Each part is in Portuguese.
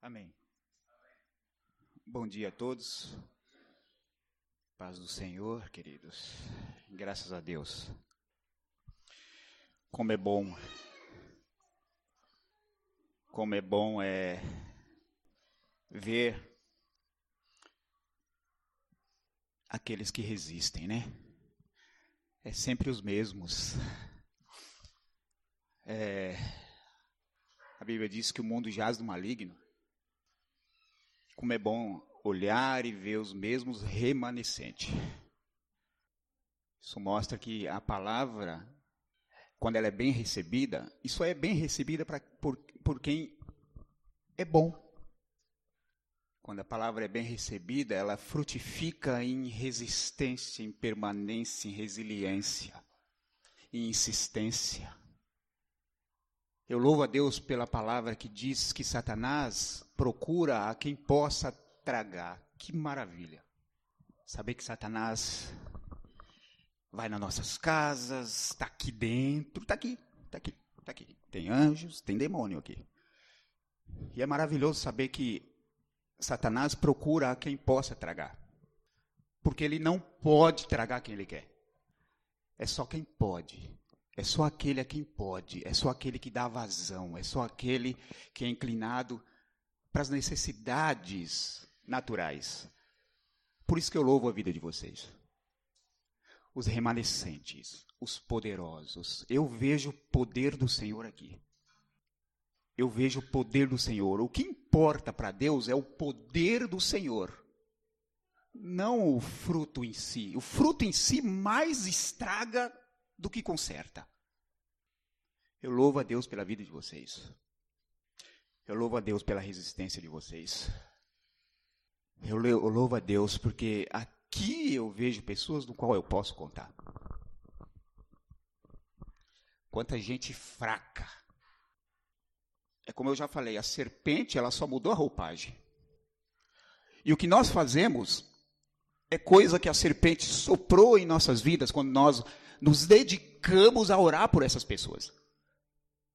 Amém. Bom dia a todos. Paz do Senhor, queridos. Graças a Deus. Como é bom. Como é bom é ver aqueles que resistem, né? É sempre os mesmos. É, a Bíblia diz que o mundo jaz do maligno. Como é bom olhar e ver os mesmos remanescentes. Isso mostra que a palavra, quando ela é bem recebida, isso é bem recebida pra, por, por quem é bom. Quando a palavra é bem recebida, ela frutifica em resistência, em permanência, em resiliência, em insistência. Eu louvo a Deus pela palavra que diz que Satanás procura a quem possa tragar. Que maravilha. Saber que Satanás vai nas nossas casas, está aqui dentro, está aqui, está aqui, está aqui. Tem anjos, tem demônio aqui. E é maravilhoso saber que Satanás procura a quem possa tragar. Porque ele não pode tragar quem ele quer. É só quem pode. É só aquele a quem pode, é só aquele que dá vazão, é só aquele que é inclinado para as necessidades naturais. Por isso que eu louvo a vida de vocês. Os remanescentes, os poderosos. Eu vejo o poder do Senhor aqui. Eu vejo o poder do Senhor. O que importa para Deus é o poder do Senhor, não o fruto em si. O fruto em si mais estraga do que conserta. Eu louvo a Deus pela vida de vocês. Eu louvo a Deus pela resistência de vocês. Eu louvo a Deus porque aqui eu vejo pessoas no qual eu posso contar. Quanta gente fraca. É como eu já falei, a serpente ela só mudou a roupagem. E o que nós fazemos é coisa que a serpente soprou em nossas vidas quando nós nos dedicamos a orar por essas pessoas.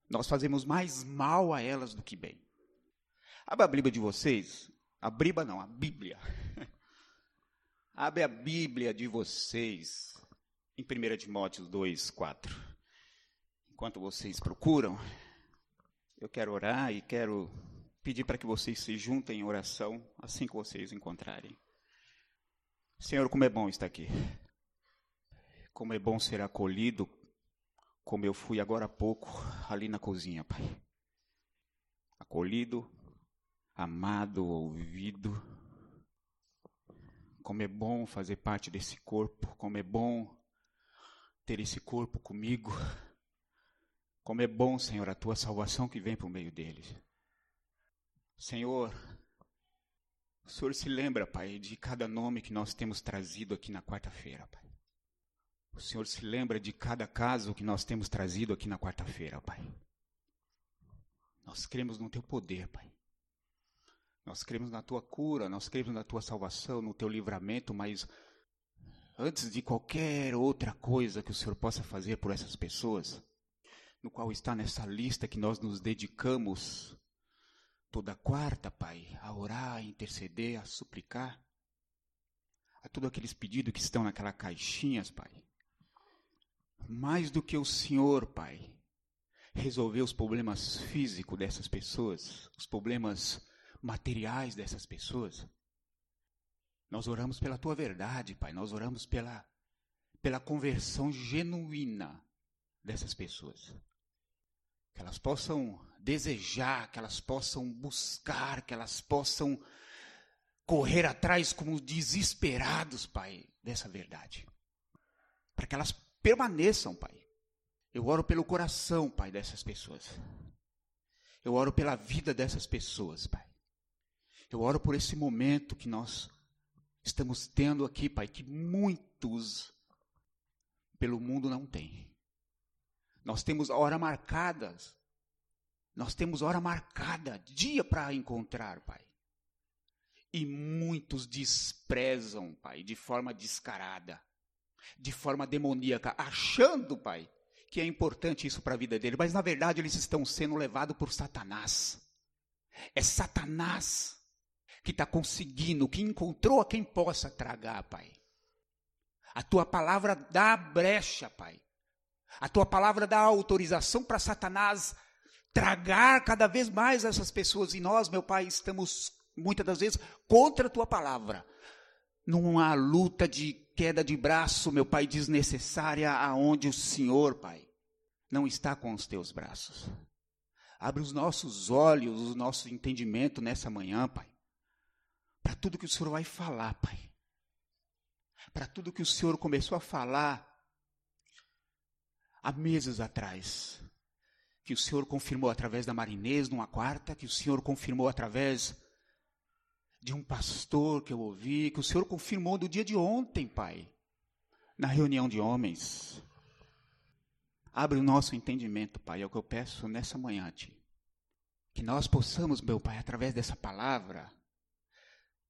Nós fazemos mais mal a elas do que bem. Abre a Bíblia de vocês. A Bíblia não, a Bíblia. Abre a Bíblia de vocês em 1 Timóteo 2, 4. Enquanto vocês procuram, eu quero orar e quero pedir para que vocês se juntem em oração assim que vocês encontrarem. Senhor, como é bom estar aqui. Como é bom ser acolhido, como eu fui agora há pouco ali na cozinha, Pai. Acolhido, amado, ouvido. Como é bom fazer parte desse corpo, como é bom ter esse corpo comigo. Como é bom, Senhor, a tua salvação que vem por meio deles. Senhor, o Senhor se lembra, Pai, de cada nome que nós temos trazido aqui na quarta-feira, Pai. O Senhor se lembra de cada caso que nós temos trazido aqui na quarta-feira, Pai. Nós cremos no Teu poder, Pai. Nós cremos na Tua cura, nós cremos na Tua salvação, no Teu livramento, mas antes de qualquer outra coisa que o Senhor possa fazer por essas pessoas, no qual está nessa lista que nós nos dedicamos toda quarta, Pai, a orar, a interceder, a suplicar, a todos aqueles pedidos que estão naquela caixinhas, Pai mais do que o Senhor, Pai, resolver os problemas físicos dessas pessoas, os problemas materiais dessas pessoas. Nós oramos pela tua verdade, Pai, nós oramos pela, pela conversão genuína dessas pessoas. Que elas possam desejar, que elas possam buscar, que elas possam correr atrás como desesperados, Pai, dessa verdade. Para que elas permaneçam, Pai. Eu oro pelo coração, Pai, dessas pessoas. Eu oro pela vida dessas pessoas, Pai. Eu oro por esse momento que nós estamos tendo aqui, Pai, que muitos pelo mundo não têm. Nós temos hora marcadas. Nós temos hora marcada, dia para encontrar, Pai. E muitos desprezam, Pai, de forma descarada de forma demoníaca, achando, Pai, que é importante isso para a vida dele, mas na verdade eles estão sendo levados por Satanás. É Satanás que está conseguindo, que encontrou a quem possa tragar, Pai. A tua palavra dá brecha, Pai. A tua palavra dá autorização para Satanás tragar cada vez mais essas pessoas. E nós, meu Pai, estamos muitas das vezes contra a tua palavra. Numa luta de queda de braço, meu Pai, desnecessária, aonde o Senhor, Pai, não está com os teus braços. Abre os nossos olhos, o nosso entendimento nessa manhã, Pai, para tudo que o Senhor vai falar, Pai. Para tudo que o Senhor começou a falar há meses atrás. Que o Senhor confirmou através da Marinês numa quarta, que o Senhor confirmou através de um pastor que eu ouvi, que o Senhor confirmou do dia de ontem, Pai, na reunião de homens. Abre o nosso entendimento, Pai, é o que eu peço nessa manhã a Ti. Que nós possamos, meu Pai, através dessa palavra,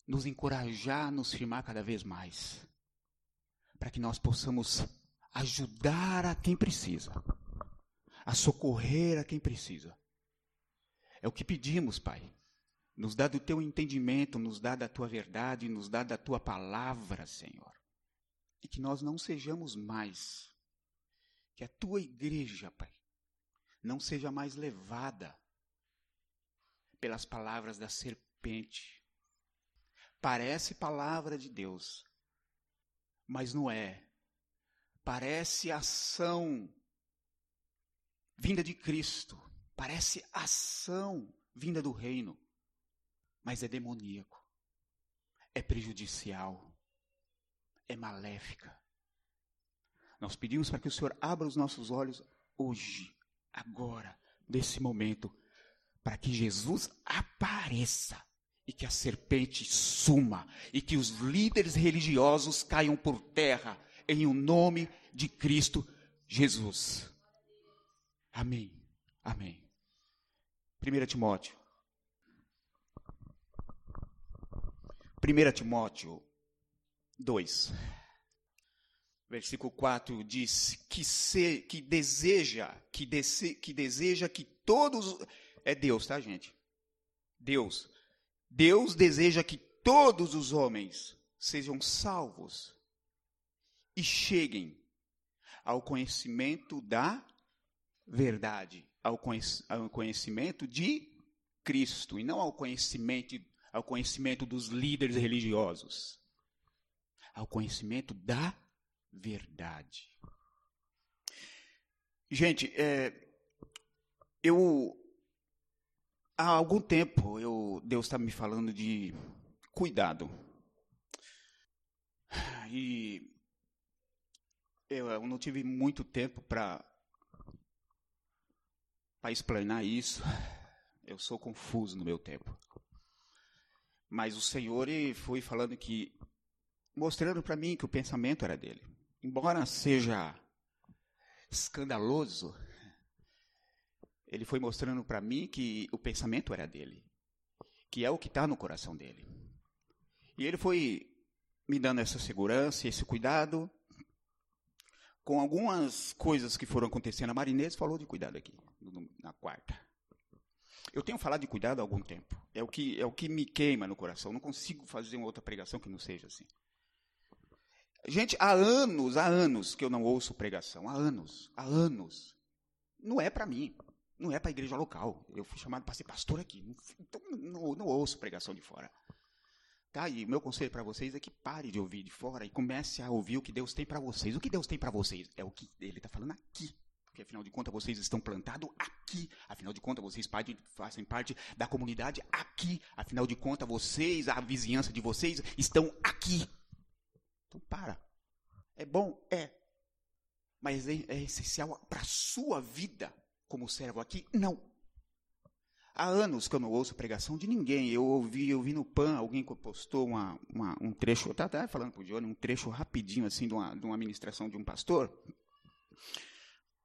nos encorajar, nos firmar cada vez mais, para que nós possamos ajudar a quem precisa, a socorrer a quem precisa. É o que pedimos, Pai. Nos dá do teu entendimento, nos dá da tua verdade, nos dá da tua palavra, Senhor. E que nós não sejamos mais, que a tua igreja, Pai, não seja mais levada pelas palavras da serpente. Parece palavra de Deus, mas não é. Parece ação vinda de Cristo, parece ação vinda do reino, mas é demoníaco, é prejudicial, é maléfica. Nós pedimos para que o Senhor abra os nossos olhos hoje, agora, nesse momento, para que Jesus apareça e que a serpente suma e que os líderes religiosos caiam por terra em o um nome de Cristo Jesus. Amém. Amém. 1 Timóteo 1 Timóteo 2, versículo 4 diz que, se, que deseja, que, dese, que deseja que todos. É Deus, tá, gente? Deus. Deus deseja que todos os homens sejam salvos e cheguem ao conhecimento da verdade, ao conhecimento de Cristo, e não ao conhecimento ao conhecimento dos líderes religiosos, ao conhecimento da verdade. Gente, é, eu há algum tempo eu, Deus está me falando de cuidado. E eu não tive muito tempo para para explanar isso. Eu sou confuso no meu tempo. Mas o Senhor foi falando que, mostrando para mim que o pensamento era dele. Embora seja escandaloso, ele foi mostrando para mim que o pensamento era dele, que é o que está no coração dele. E ele foi me dando essa segurança, esse cuidado, com algumas coisas que foram acontecendo. A Marinês falou de cuidado aqui, na quarta. Eu tenho falado de cuidado há algum tempo. É o que, é o que me queima no coração. Não consigo fazer uma outra pregação que não seja assim. Gente, há anos, há anos que eu não ouço pregação. Há anos, há anos. Não é para mim. Não é para a igreja local. Eu fui chamado para ser pastor aqui. Então, não, não ouço pregação de fora. Tá? E meu conselho para vocês é que pare de ouvir de fora e comece a ouvir o que Deus tem para vocês. O que Deus tem para vocês é o que Ele está falando aqui porque afinal de contas vocês estão plantados aqui, afinal de contas vocês fazem parte da comunidade aqui, afinal de contas vocês, a vizinhança de vocês estão aqui. Então para. É bom? É. Mas é, é essencial para a sua vida como servo aqui? Não. Há anos que eu não ouço pregação de ninguém. Eu ouvi, eu vi no PAN, alguém postou uma, uma, um trecho, eu estava falando para o Johnny, um trecho rapidinho assim de uma, de uma ministração de um pastor.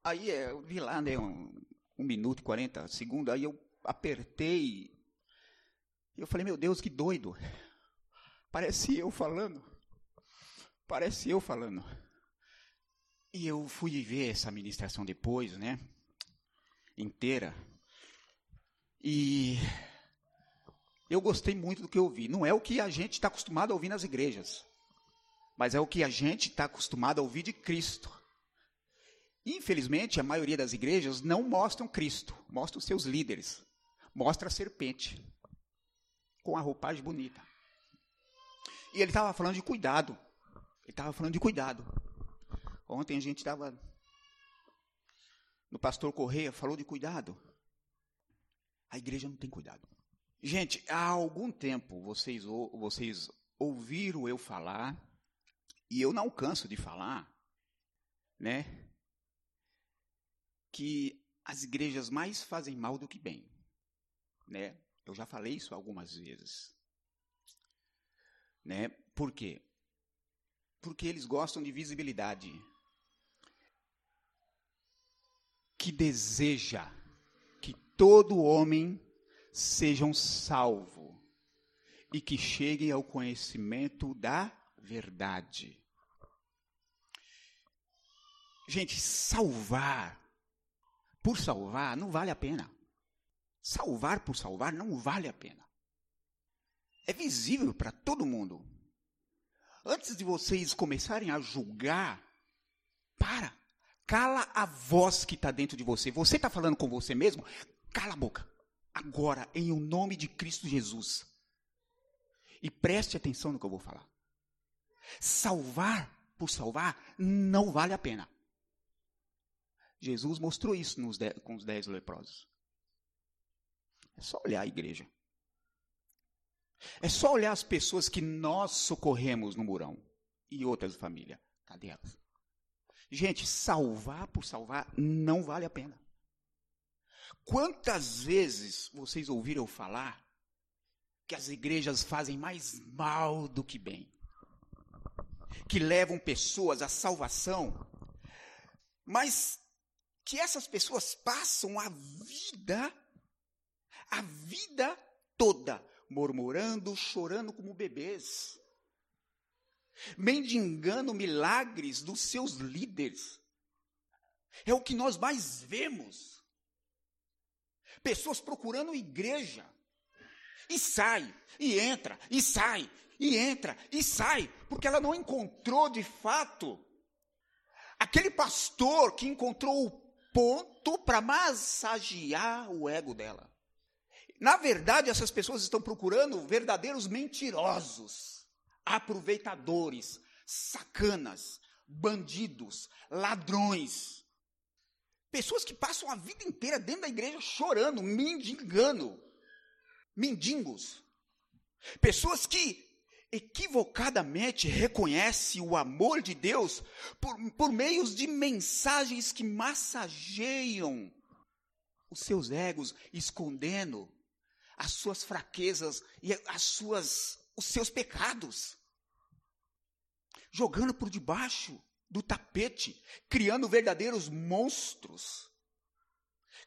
Aí é, eu vi lá, né, um, um minuto e 40 segundos, aí eu apertei. E eu falei, meu Deus, que doido. Parece eu falando. Parece eu falando. E eu fui ver essa ministração depois, né? Inteira. E eu gostei muito do que eu ouvi. Não é o que a gente está acostumado a ouvir nas igrejas, mas é o que a gente está acostumado a ouvir de Cristo. Infelizmente, a maioria das igrejas não mostram Cristo, mostram seus líderes. Mostra a serpente, com a roupagem bonita. E ele estava falando de cuidado. Ele estava falando de cuidado. Ontem a gente estava no pastor Correia, falou de cuidado. A igreja não tem cuidado. Gente, há algum tempo vocês, vocês ouviram eu falar, e eu não canso de falar, né? Que as igrejas mais fazem mal do que bem. Né? Eu já falei isso algumas vezes. Né? Por quê? Porque eles gostam de visibilidade. Que deseja que todo homem seja um salvo e que chegue ao conhecimento da verdade. Gente, salvar por salvar não vale a pena. Salvar por salvar não vale a pena. É visível para todo mundo. Antes de vocês começarem a julgar, para. Cala a voz que está dentro de você. Você está falando com você mesmo? Cala a boca. Agora, em o nome de Cristo Jesus. E preste atenção no que eu vou falar. Salvar por salvar não vale a pena. Jesus mostrou isso com os dez leprosos. É só olhar a igreja. É só olhar as pessoas que nós socorremos no murão e outras famílias. Cadê elas? Gente, salvar por salvar não vale a pena. Quantas vezes vocês ouviram falar que as igrejas fazem mais mal do que bem? Que levam pessoas à salvação, mas que essas pessoas passam a vida, a vida toda, murmurando, chorando como bebês, mendigando milagres dos seus líderes. É o que nós mais vemos. Pessoas procurando igreja. E sai, e entra, e sai, e entra, e sai, porque ela não encontrou de fato aquele pastor que encontrou o ponto para massagear o ego dela. Na verdade, essas pessoas estão procurando verdadeiros mentirosos, aproveitadores, sacanas, bandidos, ladrões. Pessoas que passam a vida inteira dentro da igreja chorando, mendigando. Mendigos. Pessoas que equivocadamente reconhece o amor de Deus por, por meios de mensagens que massageiam os seus egos, escondendo as suas fraquezas e as suas, os seus pecados, jogando por debaixo do tapete, criando verdadeiros monstros,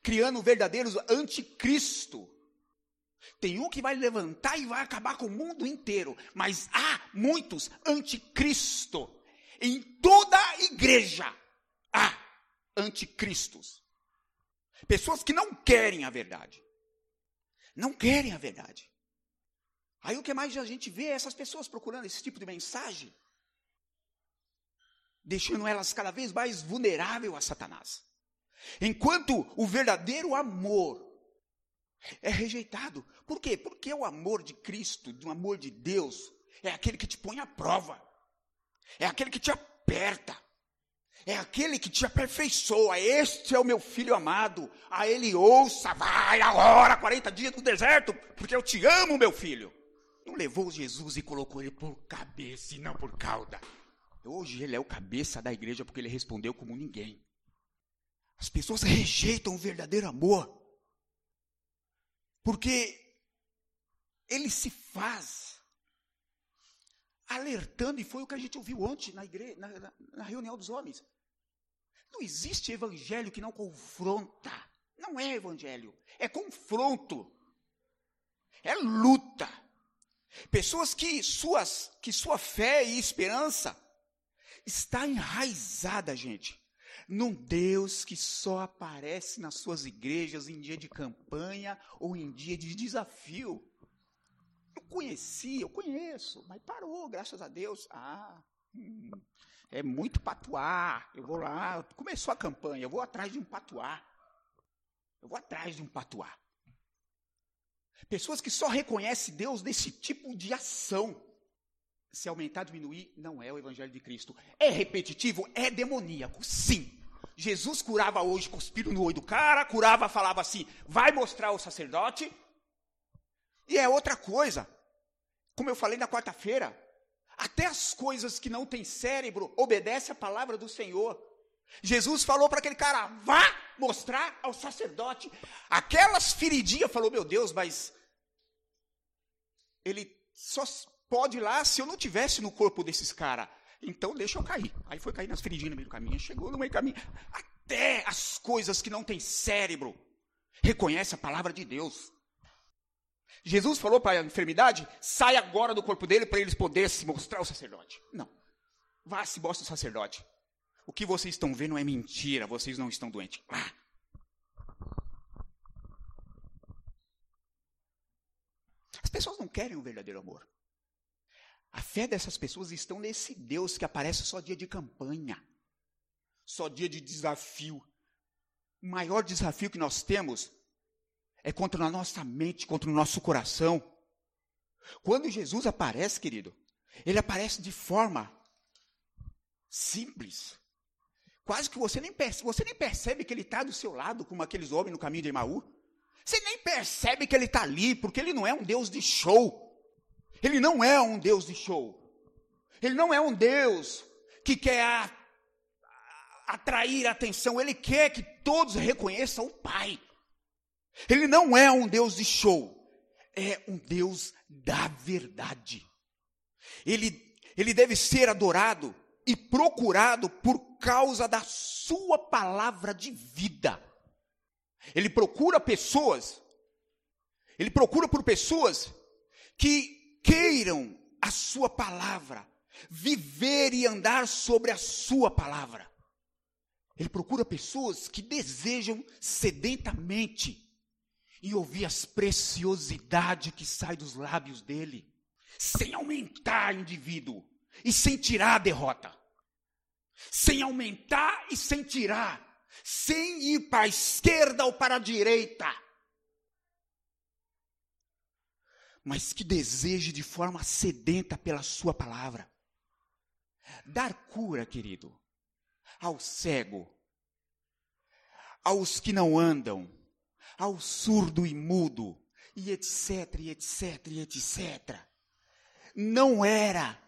criando verdadeiros anticristo, tem um que vai levantar e vai acabar com o mundo inteiro, mas há muitos anticristo. Em toda a igreja há anticristos. Pessoas que não querem a verdade. Não querem a verdade. Aí o que mais a gente vê é essas pessoas procurando esse tipo de mensagem, deixando elas cada vez mais vulneráveis a Satanás. Enquanto o verdadeiro amor é rejeitado. Por quê? Porque o amor de Cristo, o amor de Deus, é aquele que te põe à prova, é aquele que te aperta, é aquele que te aperfeiçoa. Este é o meu filho amado. A ele ouça, vai agora, 40 dias no deserto, porque eu te amo, meu filho. Não levou Jesus e colocou ele por cabeça e não por cauda. Hoje ele é o cabeça da igreja porque ele respondeu como ninguém. As pessoas rejeitam o verdadeiro amor. Porque ele se faz alertando, e foi o que a gente ouviu ontem na, igreja, na, na, na reunião dos homens. Não existe evangelho que não confronta. Não é evangelho, é confronto. É luta. Pessoas que suas que sua fé e esperança está enraizada, gente, num Deus que só aparece nas suas igrejas em dia de campanha ou em dia de desafio. conheci, eu conheço, mas parou, graças a Deus. Ah, hum, é muito patuá. Eu vou lá, começou a campanha, eu vou atrás de um patuá. Eu vou atrás de um patuá. Pessoas que só reconhecem Deus nesse tipo de ação. Se aumentar, diminuir, não é o Evangelho de Cristo. É repetitivo, é demoníaco, sim. Jesus curava hoje, cuspindo no olho do cara, curava, falava assim, vai mostrar o sacerdote. E é outra coisa. Como eu falei na quarta-feira, até as coisas que não têm cérebro obedecem à palavra do Senhor. Jesus falou para aquele cara: vá mostrar ao sacerdote. Aquelas feridinhas, falou: meu Deus, mas ele só pode ir lá se eu não tivesse no corpo desses caras. Então deixa eu cair. Aí foi cair nas feridinhas no meio do caminho, chegou no meio do caminho. Até as coisas que não têm cérebro reconhece a palavra de Deus. Jesus falou para a enfermidade: sai agora do corpo dele para eles poderem se mostrar ao sacerdote. Não. Vá se mostre ao sacerdote. O que vocês estão vendo é mentira, vocês não estão doentes. Ah. As pessoas não querem o verdadeiro amor. A fé dessas pessoas estão nesse Deus que aparece só dia de campanha, só dia de desafio. O maior desafio que nós temos é contra a nossa mente, contra o nosso coração. Quando Jesus aparece, querido, ele aparece de forma simples. Quase que você nem percebe, você nem percebe que ele está do seu lado, como aqueles homens no caminho de Emaú. Você nem percebe que ele está ali, porque ele não é um Deus de show. Ele não é um Deus de show. Ele não é um Deus que quer a, a, atrair atenção. Ele quer que todos reconheçam o Pai. Ele não é um Deus de show. É um Deus da verdade. Ele, ele deve ser adorado e procurado por causa da sua palavra de vida. Ele procura pessoas, ele procura por pessoas que queiram a sua palavra, viver e andar sobre a sua palavra. Ele procura pessoas que desejam sedentamente e ouvir as preciosidades que saem dos lábios dele, sem aumentar indivíduo e sem tirar a derrota. Sem aumentar e sem tirar. Sem ir para a esquerda ou para a direita. Mas que deseje de forma sedenta pela Sua palavra. Dar cura, querido, ao cego, aos que não andam, ao surdo e mudo, e etc, e etc, e etc. Não era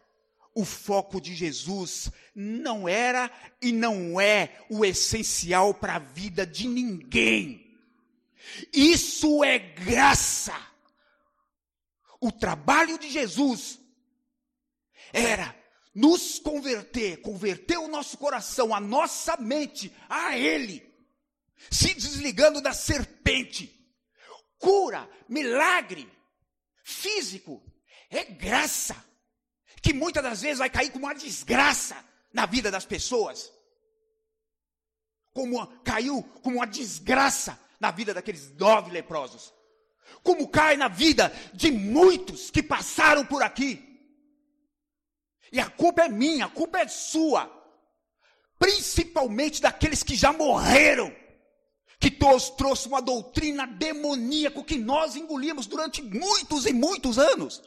o foco de Jesus não era e não é o essencial para a vida de ninguém. Isso é graça. O trabalho de Jesus era nos converter, converter o nosso coração, a nossa mente a Ele, se desligando da serpente. Cura, milagre físico, é graça que muitas das vezes vai cair como uma desgraça na vida das pessoas. Como caiu como uma desgraça na vida daqueles nove leprosos. Como cai na vida de muitos que passaram por aqui. E a culpa é minha, a culpa é sua. Principalmente daqueles que já morreram. Que trouxe uma doutrina demoníaca que nós engolimos durante muitos e muitos anos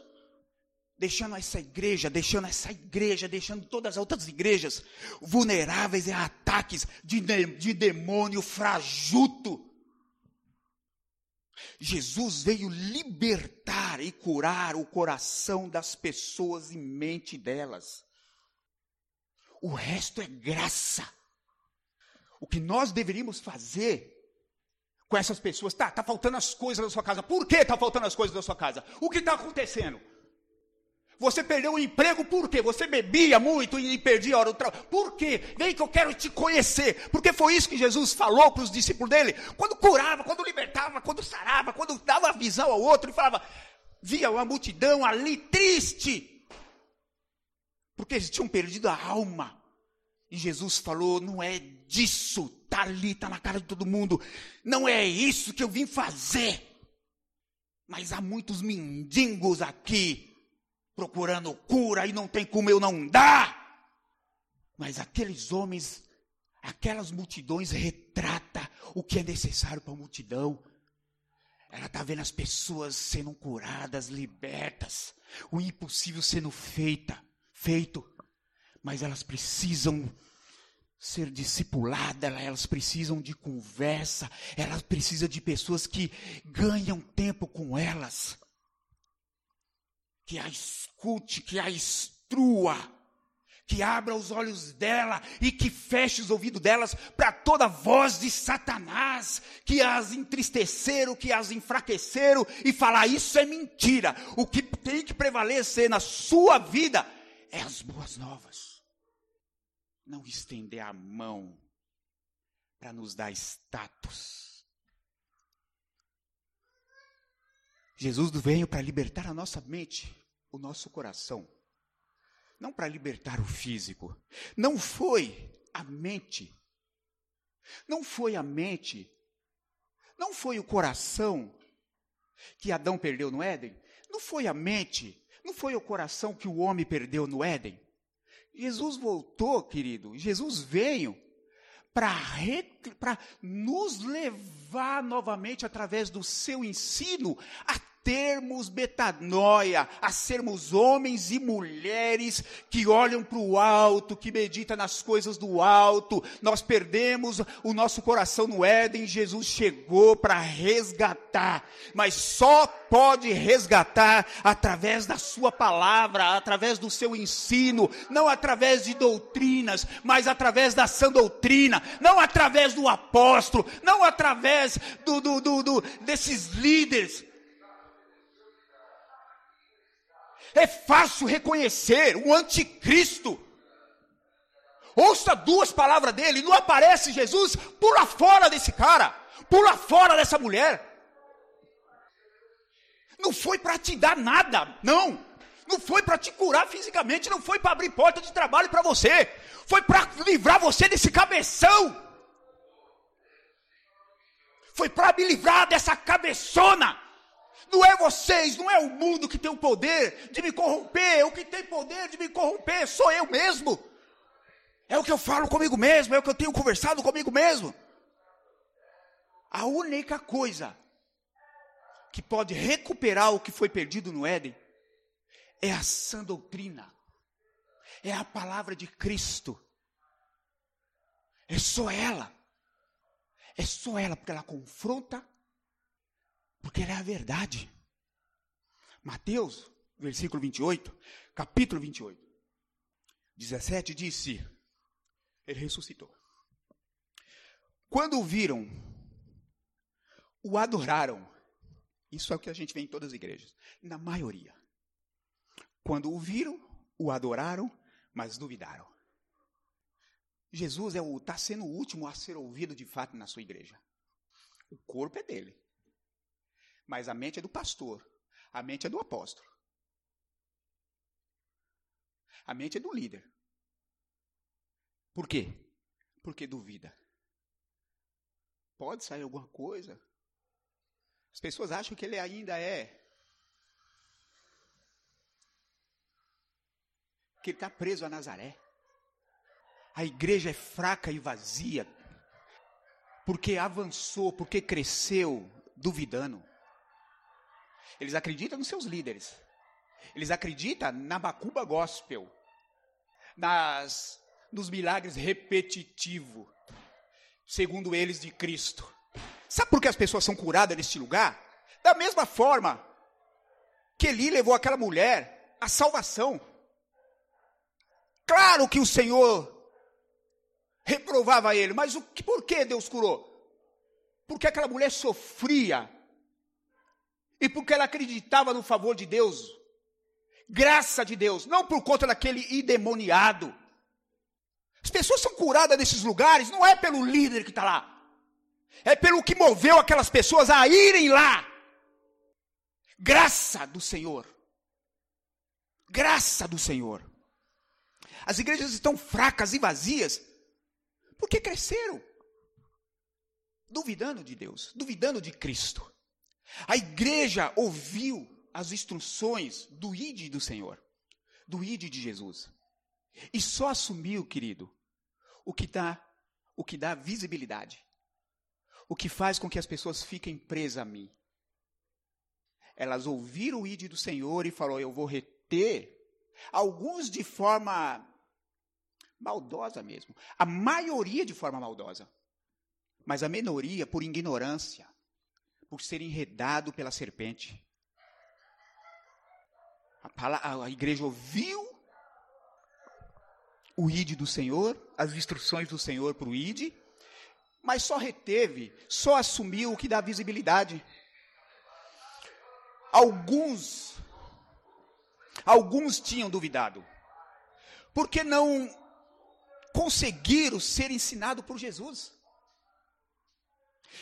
deixando essa igreja, deixando essa igreja, deixando todas as outras igrejas vulneráveis a ataques de, de demônio frajuto. Jesus veio libertar e curar o coração das pessoas e mente delas. O resto é graça. O que nós deveríamos fazer com essas pessoas, tá, tá faltando as coisas da sua casa. Por que tá faltando as coisas da sua casa? O que está acontecendo? Você perdeu o emprego por quê? Você bebia muito e perdia a hora do trabalho. Por quê? Vem que eu quero te conhecer. Porque foi isso que Jesus falou para os discípulos dele. Quando curava, quando libertava, quando sarava, quando dava visão ao outro e falava, via uma multidão ali triste. Porque eles tinham perdido a alma. E Jesus falou: não é disso, está ali, está na cara de todo mundo. Não é isso que eu vim fazer. Mas há muitos mendigos aqui procurando cura e não tem como eu não dar. Mas aqueles homens, aquelas multidões retrata o que é necessário para a multidão. Ela está vendo as pessoas sendo curadas, libertas, o impossível sendo feita, feito. Mas elas precisam ser discipuladas, elas precisam de conversa, elas precisam de pessoas que ganham tempo com elas, que a escute, que a instrua, que abra os olhos dela e que feche os ouvidos delas para toda voz de Satanás, que as entristeceram, que as enfraqueceram e falar isso é mentira. O que tem que prevalecer na sua vida é as boas novas. Não estender a mão para nos dar status. Jesus veio para libertar a nossa mente, o nosso coração não para libertar o físico. Não foi a mente. Não foi a mente. Não foi o coração que Adão perdeu no Éden. Não foi a mente. Não foi o coração que o homem perdeu no Éden. Jesus voltou, querido. Jesus veio para nos levar novamente através do seu ensino a termos metanoia, a sermos homens e mulheres que olham para o alto, que meditam nas coisas do alto. Nós perdemos o nosso coração no Éden, Jesus chegou para resgatar, mas só pode resgatar através da sua palavra, através do seu ensino, não através de doutrinas, mas através da sã doutrina, não através do apóstolo, não através do, do, do, do desses líderes É fácil reconhecer o anticristo. Ouça duas palavras dele, não aparece Jesus, pula fora desse cara, pula fora dessa mulher. Não foi para te dar nada, não. Não foi para te curar fisicamente, não foi para abrir porta de trabalho para você. Foi para livrar você desse cabeção. Foi para me livrar dessa cabeçona não é vocês, não é o mundo que tem o poder de me corromper. O que tem poder de me corromper sou eu mesmo. É o que eu falo comigo mesmo, é o que eu tenho conversado comigo mesmo. A única coisa que pode recuperar o que foi perdido no Éden é a sã doutrina, é a palavra de Cristo. É só ela. É só ela, porque ela confronta porque ela é a verdade. Mateus, versículo 28, capítulo 28, 17 disse: Ele ressuscitou. Quando o viram, o adoraram. Isso é o que a gente vê em todas as igrejas, na maioria. Quando o viram, o adoraram, mas duvidaram. Jesus está é sendo o último a ser ouvido de fato na sua igreja. O corpo é dele. Mas a mente é do pastor. A mente é do apóstolo. A mente é do líder. Por quê? Porque duvida. Pode sair alguma coisa. As pessoas acham que ele ainda é. Que ele está preso a Nazaré. A igreja é fraca e vazia. Porque avançou, porque cresceu duvidando. Eles acreditam nos seus líderes. Eles acreditam na Bacuba Gospel. Nas, nos milagres repetitivos. Segundo eles, de Cristo. Sabe por que as pessoas são curadas neste lugar? Da mesma forma que Eli levou aquela mulher à salvação. Claro que o Senhor reprovava ele, mas o por que Deus curou? Porque aquela mulher sofria e porque ela acreditava no favor de Deus, graça de Deus, não por conta daquele endemoniado. As pessoas são curadas nesses lugares, não é pelo líder que está lá, é pelo que moveu aquelas pessoas a irem lá. Graça do Senhor. Graça do Senhor. As igrejas estão fracas e vazias porque cresceram, duvidando de Deus, duvidando de Cristo. A igreja ouviu as instruções do ID do Senhor, do ID de Jesus. E só assumiu, querido, o que dá, o que dá visibilidade. O que faz com que as pessoas fiquem presas a mim. Elas ouviram o ID do Senhor e falou: "Eu vou reter alguns de forma maldosa mesmo, a maioria de forma maldosa. Mas a minoria por ignorância, por ser enredado pela serpente. A, a igreja ouviu o ide do Senhor, as instruções do Senhor para o ide, mas só reteve, só assumiu o que dá visibilidade. Alguns, alguns tinham duvidado, porque não conseguiram ser ensinados por Jesus.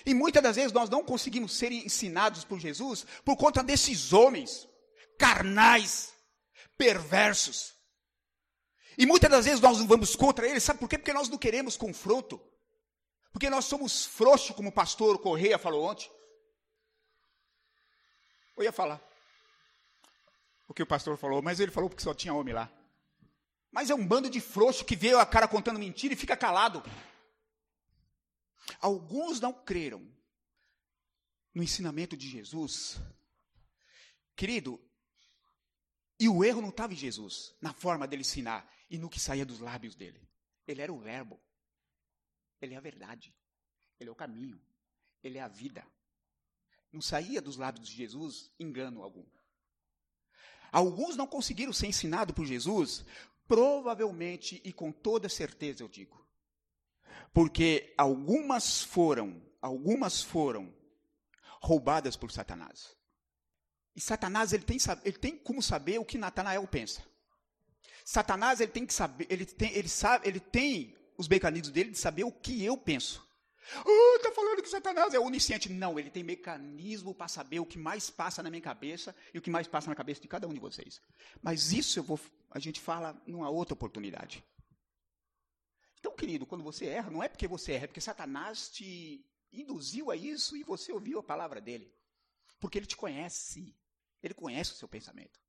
E muitas das vezes nós não conseguimos ser ensinados por Jesus por conta desses homens carnais, perversos, e muitas das vezes nós vamos contra ele, sabe por quê? Porque nós não queremos confronto. Porque nós somos frouxos, como o pastor Correia falou ontem. Eu ia falar o que o pastor falou, mas ele falou porque só tinha homem lá. Mas é um bando de frouxo que vê a cara contando mentira e fica calado. Alguns não creram no ensinamento de Jesus. Querido, e o erro não estava em Jesus, na forma dele ensinar e no que saía dos lábios dele. Ele era o Verbo. Ele é a verdade. Ele é o caminho. Ele é a vida. Não saía dos lábios de Jesus engano algum. Alguns não conseguiram ser ensinados por Jesus, provavelmente e com toda certeza eu digo. Porque algumas foram, algumas foram roubadas por Satanás. E Satanás ele tem, ele tem como saber o que Natanael pensa. Satanás ele tem que saber, ele tem, ele sabe, ele tem os mecanismos dele de saber o que eu penso. Oh, tá falando que Satanás é onisciente. Não, ele tem mecanismo para saber o que mais passa na minha cabeça e o que mais passa na cabeça de cada um de vocês. Mas isso eu vou, a gente fala numa outra oportunidade. Querido, quando você erra, não é porque você erra, é porque Satanás te induziu a isso e você ouviu a palavra dele. Porque ele te conhece. Ele conhece o seu pensamento.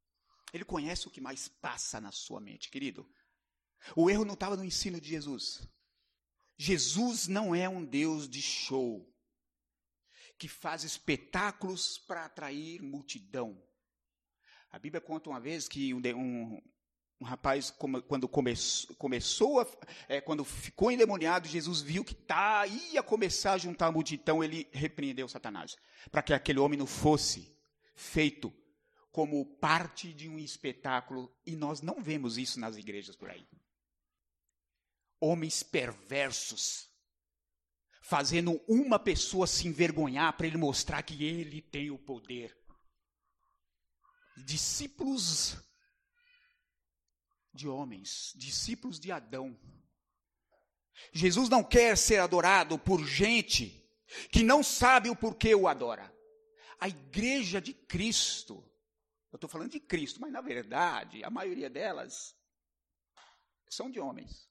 Ele conhece o que mais passa na sua mente, querido. O erro não estava no ensino de Jesus. Jesus não é um Deus de show, que faz espetáculos para atrair multidão. A Bíblia conta uma vez que um, um, um rapaz, quando começou, começou a, é, quando ficou endemoniado, Jesus viu que tá, ia começar a juntar a multidão, ele repreendeu Satanás, para que aquele homem não fosse feito como parte de um espetáculo, e nós não vemos isso nas igrejas por aí. Homens perversos, fazendo uma pessoa se envergonhar para ele mostrar que ele tem o poder. Discípulos de homens, discípulos de Adão. Jesus não quer ser adorado por gente que não sabe o porquê o adora. A igreja de Cristo eu estou falando de Cristo, mas na verdade, a maioria delas são de homens.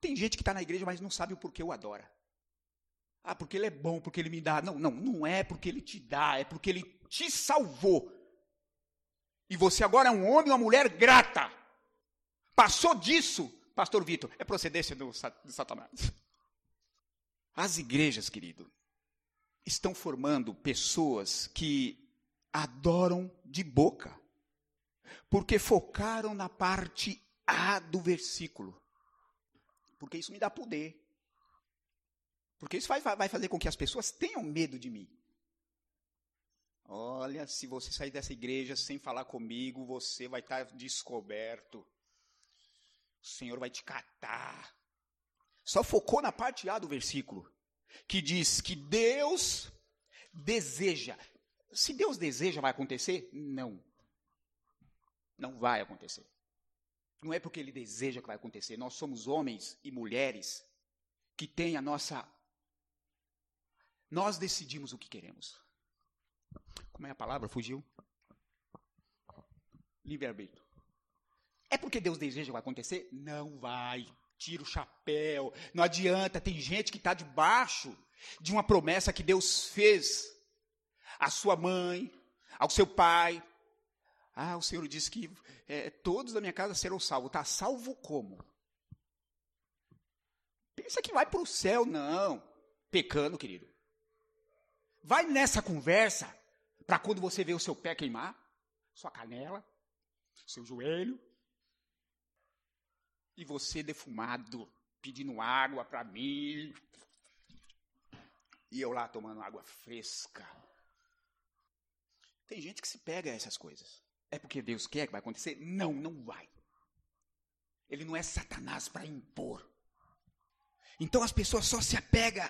Tem gente que está na igreja, mas não sabe o porquê o adora. Ah, porque ele é bom, porque ele me dá. Não, não, não é porque ele te dá, é porque ele te salvou. E você agora é um homem ou uma mulher grata. Passou disso, pastor Vitor, é procedência do, de Satanás. As igrejas, querido, estão formando pessoas que adoram de boca, porque focaram na parte A do versículo. Porque isso me dá poder. Porque isso vai, vai fazer com que as pessoas tenham medo de mim. Olha, se você sair dessa igreja sem falar comigo, você vai estar descoberto. O Senhor vai te catar. Só focou na parte A do versículo, que diz que Deus deseja. Se Deus deseja, vai acontecer? Não. Não vai acontecer. Não é porque Ele deseja que vai acontecer. Nós somos homens e mulheres que têm a nossa. Nós decidimos o que queremos. Como é a palavra? Fugiu? Livre-arbítrio. É porque Deus deseja que vai acontecer? Não vai. Tira o chapéu. Não adianta. Tem gente que está debaixo de uma promessa que Deus fez à sua mãe, ao seu pai. Ah, o Senhor disse que é, todos da minha casa serão salvos. Está salvo como? Pensa que vai para o céu, não. Pecando, querido. Vai nessa conversa para quando você vê o seu pé queimar, sua canela, seu joelho, e você defumado, pedindo água para mim, e eu lá tomando água fresca. Tem gente que se pega a essas coisas. É porque Deus quer que vai acontecer? Não, não vai. Ele não é Satanás para impor. Então as pessoas só se apegam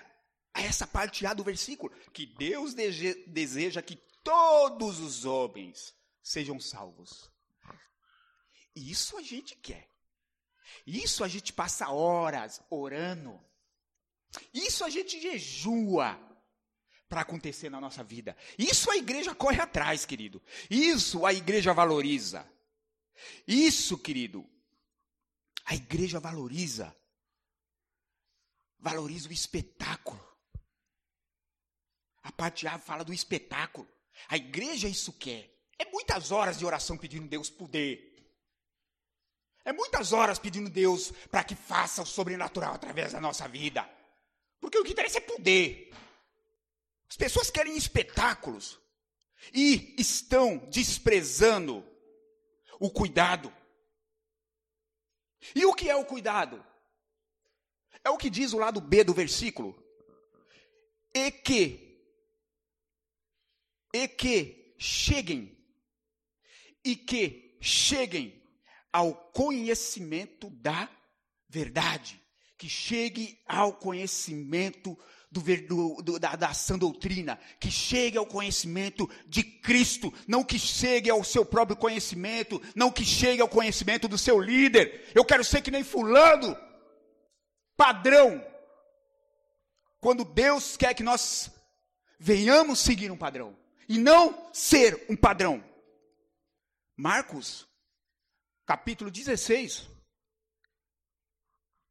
a essa parte A do versículo, que Deus deseja que todos os homens sejam salvos. E isso a gente quer. Isso a gente passa horas orando. Isso a gente jejua para acontecer na nossa vida. Isso a igreja corre atrás, querido. Isso a igreja valoriza. Isso, querido, a igreja valoriza. Valoriza o espetáculo. A parte A fala do espetáculo. A igreja isso quer. É muitas horas de oração pedindo Deus poder. É muitas horas pedindo Deus para que faça o sobrenatural através da nossa vida. Porque o que interessa é poder. As pessoas querem espetáculos e estão desprezando o cuidado. E o que é o cuidado? É o que diz o lado B do versículo. E que e que cheguem e que cheguem ao conhecimento da verdade, que chegue ao conhecimento do, do, da, da sã doutrina, que chegue ao conhecimento de Cristo, não que chegue ao seu próprio conhecimento, não que chegue ao conhecimento do seu líder. Eu quero ser que nem fulano, padrão. Quando Deus quer que nós venhamos seguir um padrão e não ser um padrão. Marcos, capítulo 16,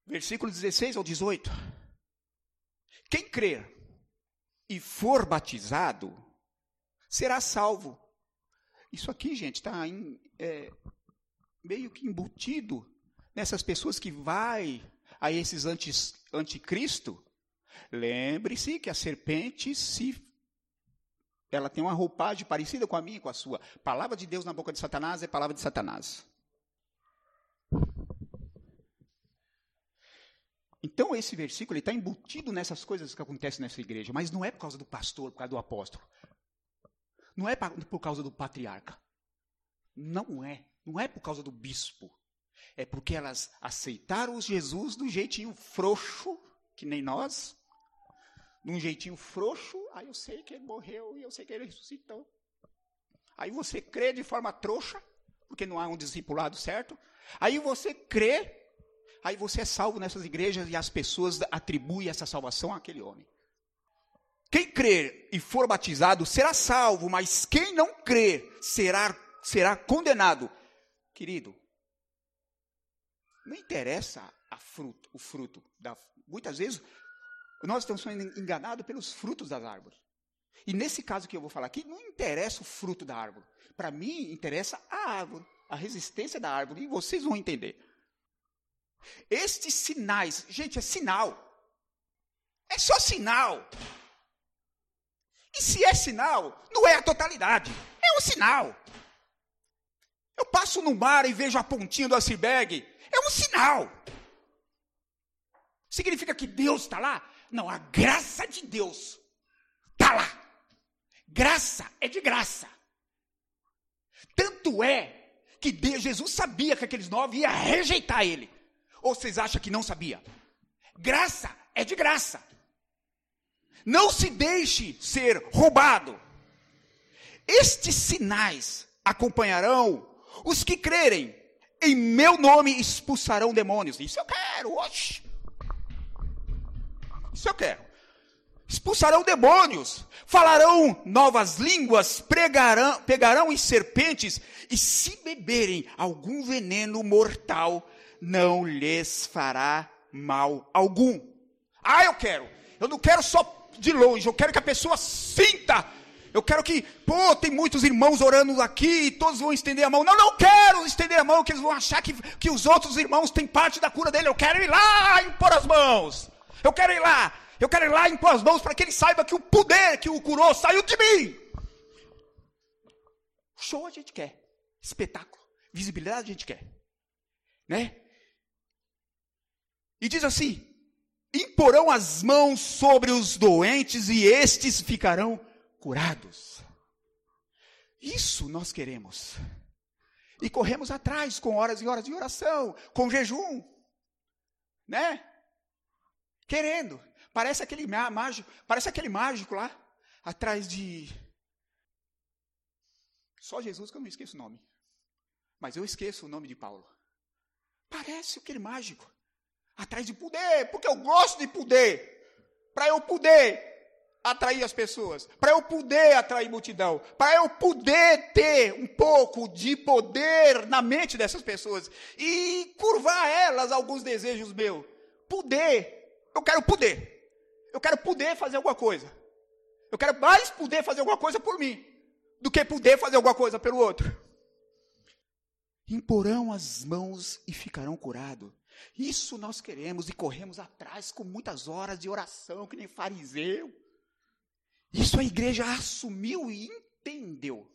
versículo 16 ao 18. Quem crer e for batizado será salvo. Isso aqui, gente, está é, meio que embutido nessas pessoas que vai a esses anticristo. Lembre-se que a serpente se ela tem uma roupagem parecida com a minha e com a sua. Palavra de Deus na boca de Satanás é palavra de Satanás. Então, esse versículo está embutido nessas coisas que acontecem nessa igreja, mas não é por causa do pastor, por causa do apóstolo. Não é por causa do patriarca. Não é. Não é por causa do bispo. É porque elas aceitaram Jesus do jeitinho frouxo, que nem nós, num jeitinho frouxo, aí eu sei que ele morreu e eu sei que ele ressuscitou. Aí você crê de forma trouxa, porque não há um discipulado certo. Aí você crê, aí você é salvo nessas igrejas e as pessoas atribuem essa salvação àquele homem. Quem crer e for batizado será salvo, mas quem não crer será, será condenado. Querido, não interessa fruto, o fruto. Da, muitas vezes nós estamos sendo enganados pelos frutos das árvores. E nesse caso que eu vou falar aqui, não interessa o fruto da árvore. Para mim, interessa a árvore, a resistência da árvore. E vocês vão entender. Estes sinais, gente, é sinal. É só sinal. E se é sinal, não é a totalidade. É um sinal. Eu passo no mar e vejo a pontinha do iceberg. É um sinal. Significa que Deus está lá? Não, a graça de Deus está lá. Graça é de graça. Tanto é que Deus, Jesus sabia que aqueles nove iam rejeitar ele. Ou vocês acham que não sabia? Graça é de graça. Não se deixe ser roubado. Estes sinais acompanharão os que crerem. Em meu nome expulsarão demônios. Isso eu quero. Oxe. Isso eu quero. Expulsarão demônios, falarão novas línguas, pregarão, pegarão em serpentes, e se beberem algum veneno mortal, não lhes fará mal algum. Ah, eu quero. Eu não quero só de longe, eu quero que a pessoa sinta. Eu quero que, pô, tem muitos irmãos orando aqui, todos vão estender a mão. Não, não quero estender a mão, que eles vão achar que, que os outros irmãos têm parte da cura dele. Eu quero ir lá e impor as mãos. Eu quero ir lá. Eu quero ir lá e impor as mãos para que ele saiba que o poder que o curou saiu de mim. Show a gente quer. Espetáculo. Visibilidade a gente quer. Né? E diz assim: imporão as mãos sobre os doentes e estes ficarão curados. Isso nós queremos. E corremos atrás com horas e horas de oração, com jejum, né? Querendo. Parece aquele mágico, parece aquele mágico lá atrás de só Jesus que eu não esqueço o nome. Mas eu esqueço o nome de Paulo. Parece aquele mágico atrás de poder, porque eu gosto de poder. Para eu poder atrair as pessoas, para eu poder atrair multidão, para eu poder ter um pouco de poder na mente dessas pessoas e curvar elas alguns desejos meus. Poder, eu quero poder. Eu quero poder fazer alguma coisa. Eu quero mais poder fazer alguma coisa por mim do que poder fazer alguma coisa pelo outro. Imporão as mãos e ficarão curados. Isso nós queremos e corremos atrás com muitas horas de oração, que nem fariseu. Isso a igreja assumiu e entendeu.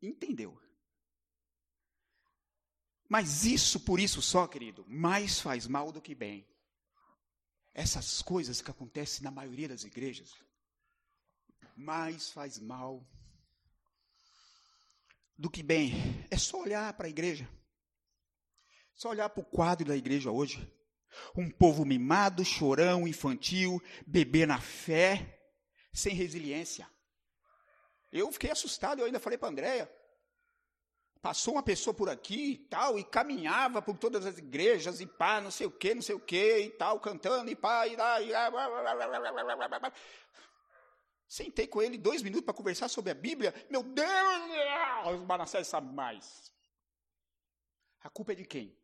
Entendeu. Mas isso, por isso só, querido, mais faz mal do que bem. Essas coisas que acontecem na maioria das igrejas, mais faz mal do que bem. É só olhar para a igreja. Só olhar para o quadro da igreja hoje. Um povo mimado, chorão, infantil, bebê na fé, sem resiliência. Eu fiquei assustado, eu ainda falei para a Andréia. Passou uma pessoa por aqui e tal, e caminhava por todas as igrejas, e pá, não sei o que, não sei o que, e tal, cantando, e pá, e lá, e lá. Sentei com ele dois minutos para conversar sobre a Bíblia. Meu Deus, os Manassés sabem mais. A culpa é de quem?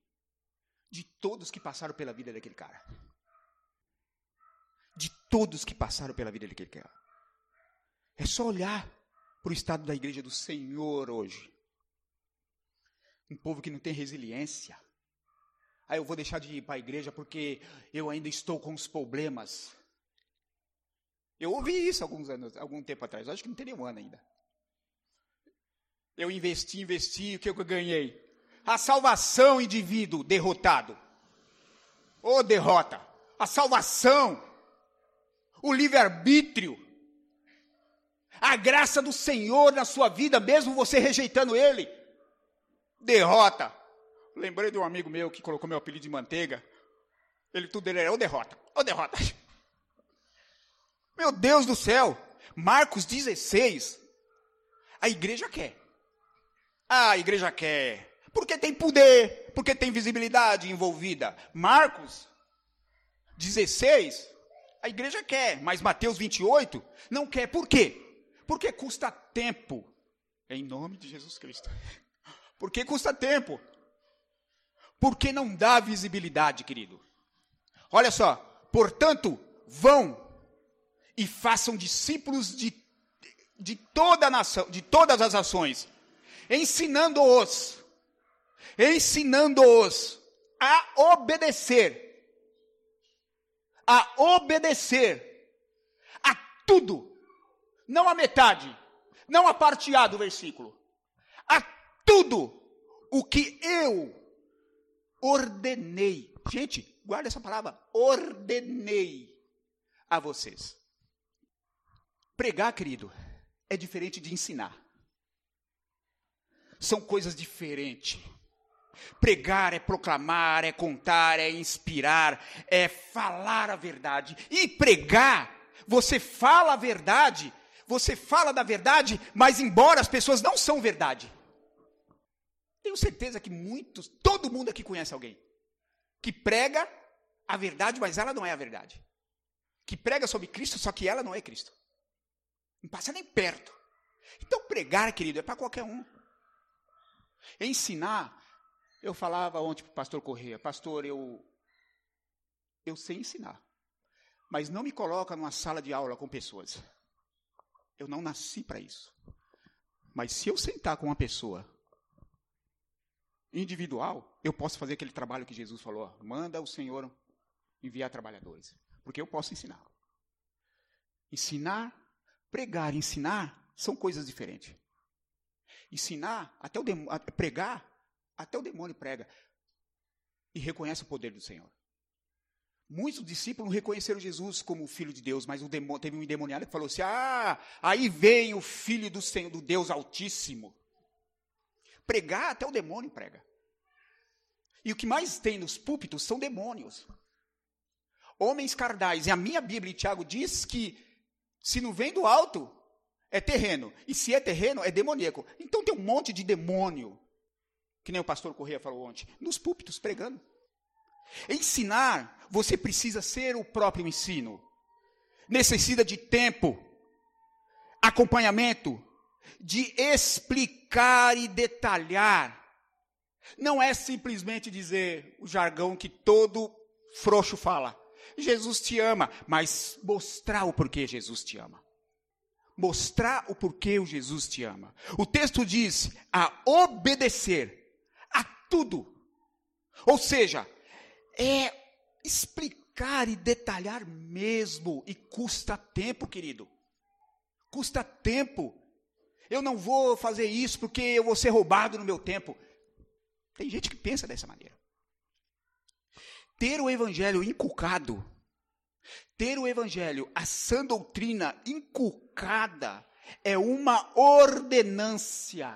De todos que passaram pela vida daquele cara. De todos que passaram pela vida daquele cara. É só olhar para o estado da igreja do Senhor hoje. Um povo que não tem resiliência. Aí ah, eu vou deixar de ir para a igreja porque eu ainda estou com os problemas. Eu ouvi isso alguns anos, algum tempo atrás, acho que não tem nenhum ano ainda. Eu investi, investi, o que eu ganhei? A salvação, indivíduo derrotado. Ô oh, derrota. A salvação. O livre-arbítrio. A graça do Senhor na sua vida, mesmo você rejeitando Ele. Derrota. Lembrei de um amigo meu que colocou meu apelido de manteiga. Ele tudo ele era, ô derrota, ô derrota. Meu Deus do céu! Marcos 16. A igreja quer. A igreja quer. Porque tem poder, porque tem visibilidade envolvida. Marcos 16, a igreja quer, mas Mateus 28 não quer. Por quê? Porque custa tempo. Em nome de Jesus Cristo. Porque custa tempo. Porque não dá visibilidade, querido. Olha só, portanto, vão e façam discípulos de, de toda a nação, de todas as ações, ensinando-os, ensinando-os a obedecer, a obedecer a tudo, não a metade, não a parte A do versículo, a tudo o que eu ordenei. Gente, guarda essa palavra, ordenei a vocês. Pregar, querido, é diferente de ensinar. São coisas diferentes. Pregar é proclamar, é contar, é inspirar, é falar a verdade. E pregar, você fala a verdade, você fala da verdade, mas embora as pessoas não são verdade. Tenho certeza que muitos, todo mundo aqui conhece alguém que prega a verdade, mas ela não é a verdade. Que prega sobre Cristo, só que ela não é Cristo. Não passa nem perto. Então, pregar, querido, é para qualquer um. Ensinar, eu falava ontem para o pastor Correia, pastor, eu, eu sei ensinar, mas não me coloca numa sala de aula com pessoas. Eu não nasci para isso. Mas se eu sentar com uma pessoa individual, eu posso fazer aquele trabalho que Jesus falou: manda o Senhor enviar trabalhadores. Porque eu posso ensinar. Ensinar, pregar, ensinar são coisas diferentes. Ensinar, até o pregar, até o demônio prega e reconhece o poder do Senhor. Muitos discípulos reconheceram Jesus como filho de Deus, mas demônio, teve um endemoniado que falou assim: Ah, aí vem o filho do Senhor, do Deus Altíssimo. Pregar, até o demônio prega. E o que mais tem nos púlpitos são demônios. Homens cardais. E a minha Bíblia, Tiago, diz que se não vem do alto, é terreno. E se é terreno, é demoníaco. Então tem um monte de demônio. Que nem o pastor Correia falou ontem. Nos púlpitos, pregando. Ensinar, você precisa ser o próprio ensino. Necessita de tempo, acompanhamento, de explicar e detalhar. Não é simplesmente dizer o jargão que todo frouxo fala. Jesus te ama, mas mostrar o porquê Jesus te ama. Mostrar o porquê o Jesus te ama. O texto diz a obedecer tudo. Ou seja, é explicar e detalhar mesmo. E custa tempo, querido. Custa tempo. Eu não vou fazer isso porque eu vou ser roubado no meu tempo. Tem gente que pensa dessa maneira. Ter o evangelho inculcado, ter o evangelho, a sã doutrina inculcada, é uma ordenância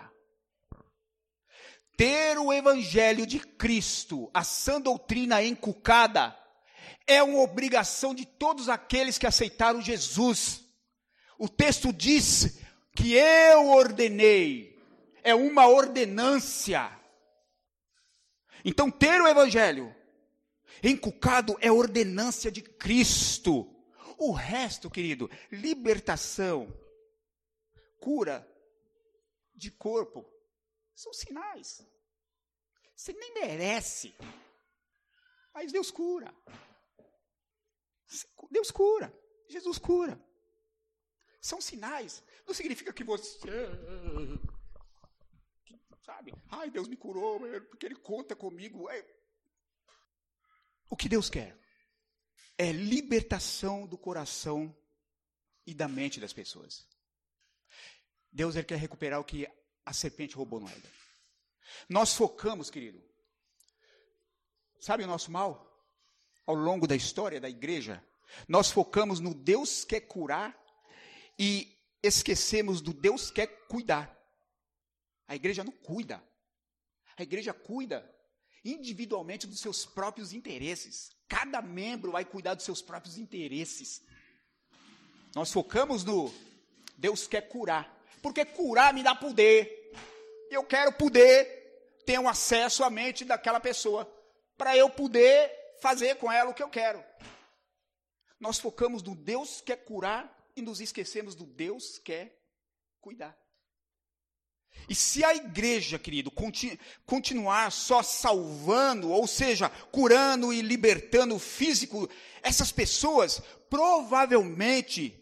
ter o evangelho de Cristo, a sã doutrina encucada, é uma obrigação de todos aqueles que aceitaram Jesus. O texto diz que eu ordenei, é uma ordenância. Então, ter o evangelho encucado é ordenância de Cristo. O resto, querido, libertação, cura de corpo, são sinais. Você nem merece. Mas Deus cura. Deus cura. Jesus cura. São sinais. Não significa que você. Sabe? Ai, Deus me curou, porque Ele conta comigo. É. O que Deus quer é libertação do coração e da mente das pessoas. Deus ele quer recuperar o que a serpente roubou no Éden. Nós focamos, querido. Sabe o nosso mal? Ao longo da história da igreja, nós focamos no Deus quer curar e esquecemos do Deus quer cuidar. A igreja não cuida. A igreja cuida individualmente dos seus próprios interesses. Cada membro vai cuidar dos seus próprios interesses. Nós focamos no Deus quer curar porque curar me dá poder. Eu quero poder ter um acesso à mente daquela pessoa, para eu poder fazer com ela o que eu quero. Nós focamos no Deus quer curar e nos esquecemos do Deus quer cuidar. E se a igreja, querido, continu continuar só salvando, ou seja, curando e libertando o físico, essas pessoas provavelmente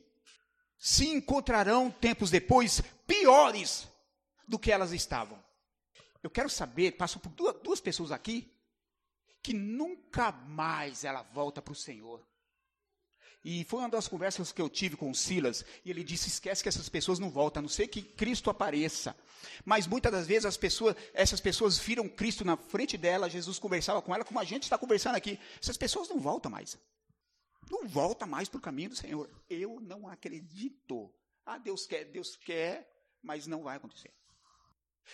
se encontrarão tempos depois piores do que elas estavam. Eu quero saber, passo por duas, duas pessoas aqui, que nunca mais ela volta para o Senhor. E foi uma das conversas que eu tive com o Silas, e ele disse: esquece que essas pessoas não voltam, a não ser que Cristo apareça. Mas muitas das vezes as pessoas, essas pessoas viram Cristo na frente dela, Jesus conversava com ela, como a gente está conversando aqui. Essas pessoas não voltam mais não volta mais para o caminho do Senhor. Eu não acredito. Ah, Deus quer, Deus quer, mas não vai acontecer.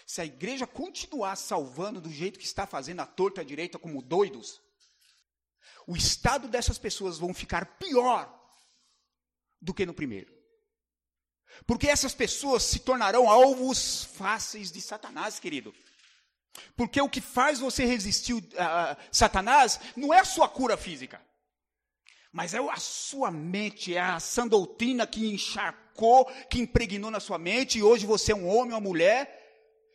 Se a igreja continuar salvando do jeito que está fazendo a torta direita como doidos, o estado dessas pessoas vão ficar pior do que no primeiro. Porque essas pessoas se tornarão alvos fáceis de Satanás, querido. Porque o que faz você resistir a Satanás não é a sua cura física. Mas é a sua mente, é a sã doutrina que encharcou, que impregnou na sua mente, e hoje você é um homem ou uma mulher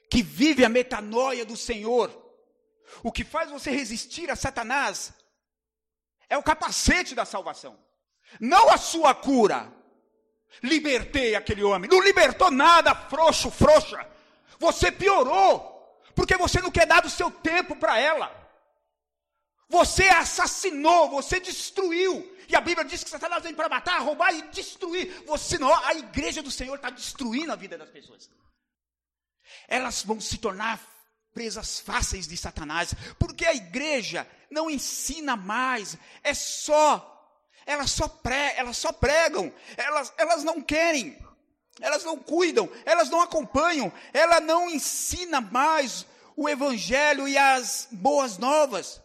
que vive a metanoia do Senhor. O que faz você resistir a Satanás é o capacete da salvação, não a sua cura. Libertei aquele homem. Não libertou nada, frouxo, frouxa. Você piorou. Porque você não quer dar do seu tempo para ela. Você assassinou, você destruiu. E a Bíblia diz que Satanás vem para matar, roubar e destruir. Você não, a igreja do Senhor está destruindo a vida das pessoas. Elas vão se tornar presas fáceis de Satanás, porque a igreja não ensina mais, é só, elas só, pre, elas só pregam, elas, elas não querem, elas não cuidam, elas não acompanham, ela não ensina mais o evangelho e as boas novas.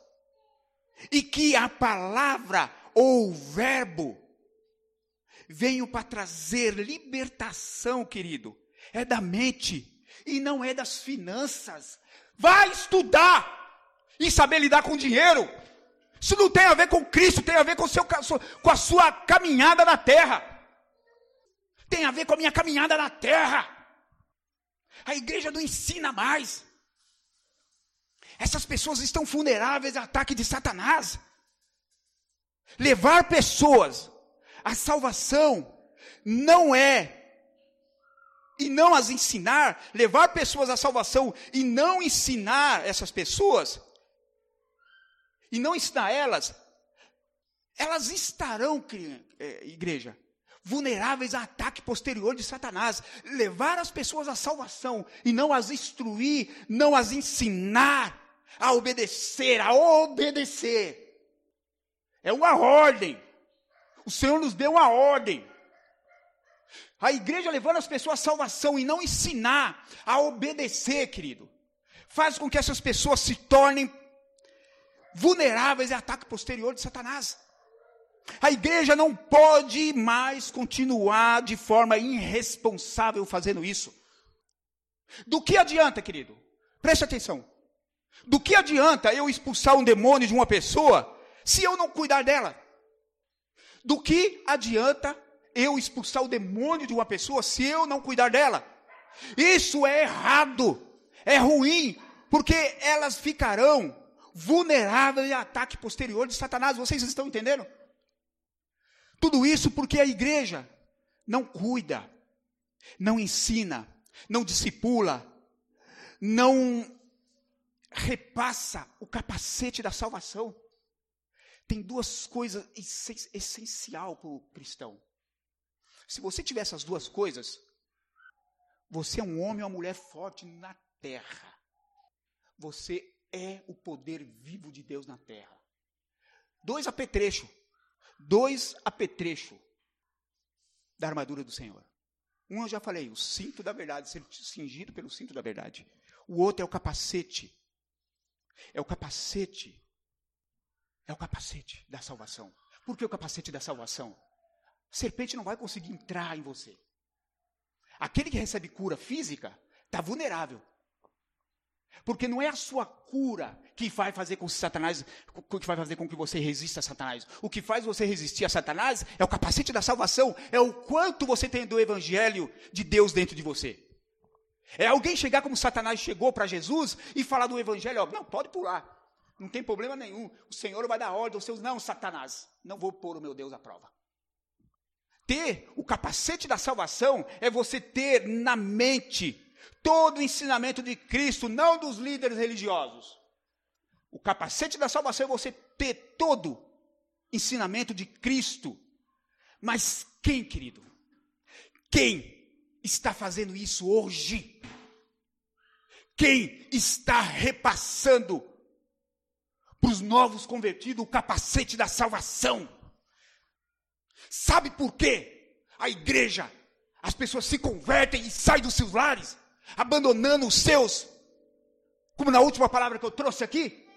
E que a palavra ou o verbo veio para trazer libertação, querido. É da mente e não é das finanças. Vai estudar e saber lidar com dinheiro. Isso não tem a ver com Cristo, tem a ver com, seu, com a sua caminhada na terra. Tem a ver com a minha caminhada na terra. A igreja não ensina mais. Essas pessoas estão vulneráveis ao ataque de Satanás. Levar pessoas à salvação não é e não as ensinar, levar pessoas à salvação e não ensinar essas pessoas, e não ensinar elas, elas estarão, é, igreja, vulneráveis a ataque posterior de Satanás. Levar as pessoas à salvação e não as instruir, não as ensinar a obedecer, a obedecer. É uma ordem. O Senhor nos deu uma ordem. A igreja levando as pessoas à salvação e não ensinar a obedecer, querido, faz com que essas pessoas se tornem vulneráveis a ataque posterior de Satanás. A igreja não pode mais continuar de forma irresponsável fazendo isso. Do que adianta, querido? Preste atenção. Do que adianta eu expulsar um demônio de uma pessoa se eu não cuidar dela? Do que adianta eu expulsar o demônio de uma pessoa se eu não cuidar dela? Isso é errado, é ruim, porque elas ficarão vulneráveis a ataque posterior de Satanás. Vocês estão entendendo? Tudo isso porque a igreja não cuida, não ensina, não discipula, não repassa o capacete da salvação. Tem duas coisas essencial para o cristão. Se você tiver essas duas coisas, você é um homem ou uma mulher forte na terra. Você é o poder vivo de Deus na terra. Dois apetrechos. Dois apetrechos da armadura do Senhor. Um eu já falei, o cinto da verdade, ser cingido pelo cinto da verdade. O outro é o capacete é o capacete. É o capacete da salvação. Por que o capacete da salvação? A serpente não vai conseguir entrar em você. Aquele que recebe cura física está vulnerável. Porque não é a sua cura que vai fazer com que Satanás, que vai fazer com que você resista a Satanás. O que faz você resistir a Satanás é o capacete da salvação, é o quanto você tem do evangelho de Deus dentro de você. É alguém chegar como Satanás chegou para Jesus e falar do evangelho, ó, não, pode pular. Não tem problema nenhum. O Senhor vai dar ordem aos seus, não, Satanás, não vou pôr o meu Deus à prova. Ter o capacete da salvação é você ter na mente todo o ensinamento de Cristo, não dos líderes religiosos. O capacete da salvação é você ter todo ensinamento de Cristo. Mas quem, querido? Quem está fazendo isso hoje? Quem está repassando para os novos convertidos o capacete da salvação? Sabe por quê? A igreja, as pessoas se convertem e saem dos seus lares, abandonando os seus, como na última palavra que eu trouxe aqui,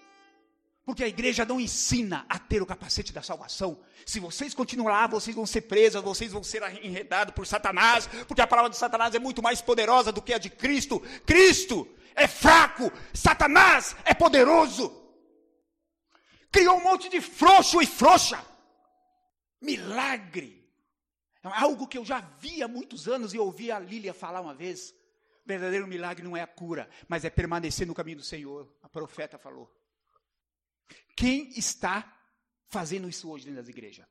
porque a igreja não ensina a ter o capacete da salvação. Se vocês continuarem lá, vocês vão ser presos, vocês vão ser enredados por Satanás, porque a palavra de Satanás é muito mais poderosa do que a de Cristo. Cristo é fraco, Satanás é poderoso. Criou um monte de frouxo e frouxa. Milagre. É algo que eu já vi há muitos anos e ouvi a Lília falar uma vez. verdadeiro milagre não é a cura, mas é permanecer no caminho do Senhor. A profeta falou. Quem está fazendo isso hoje dentro das igrejas?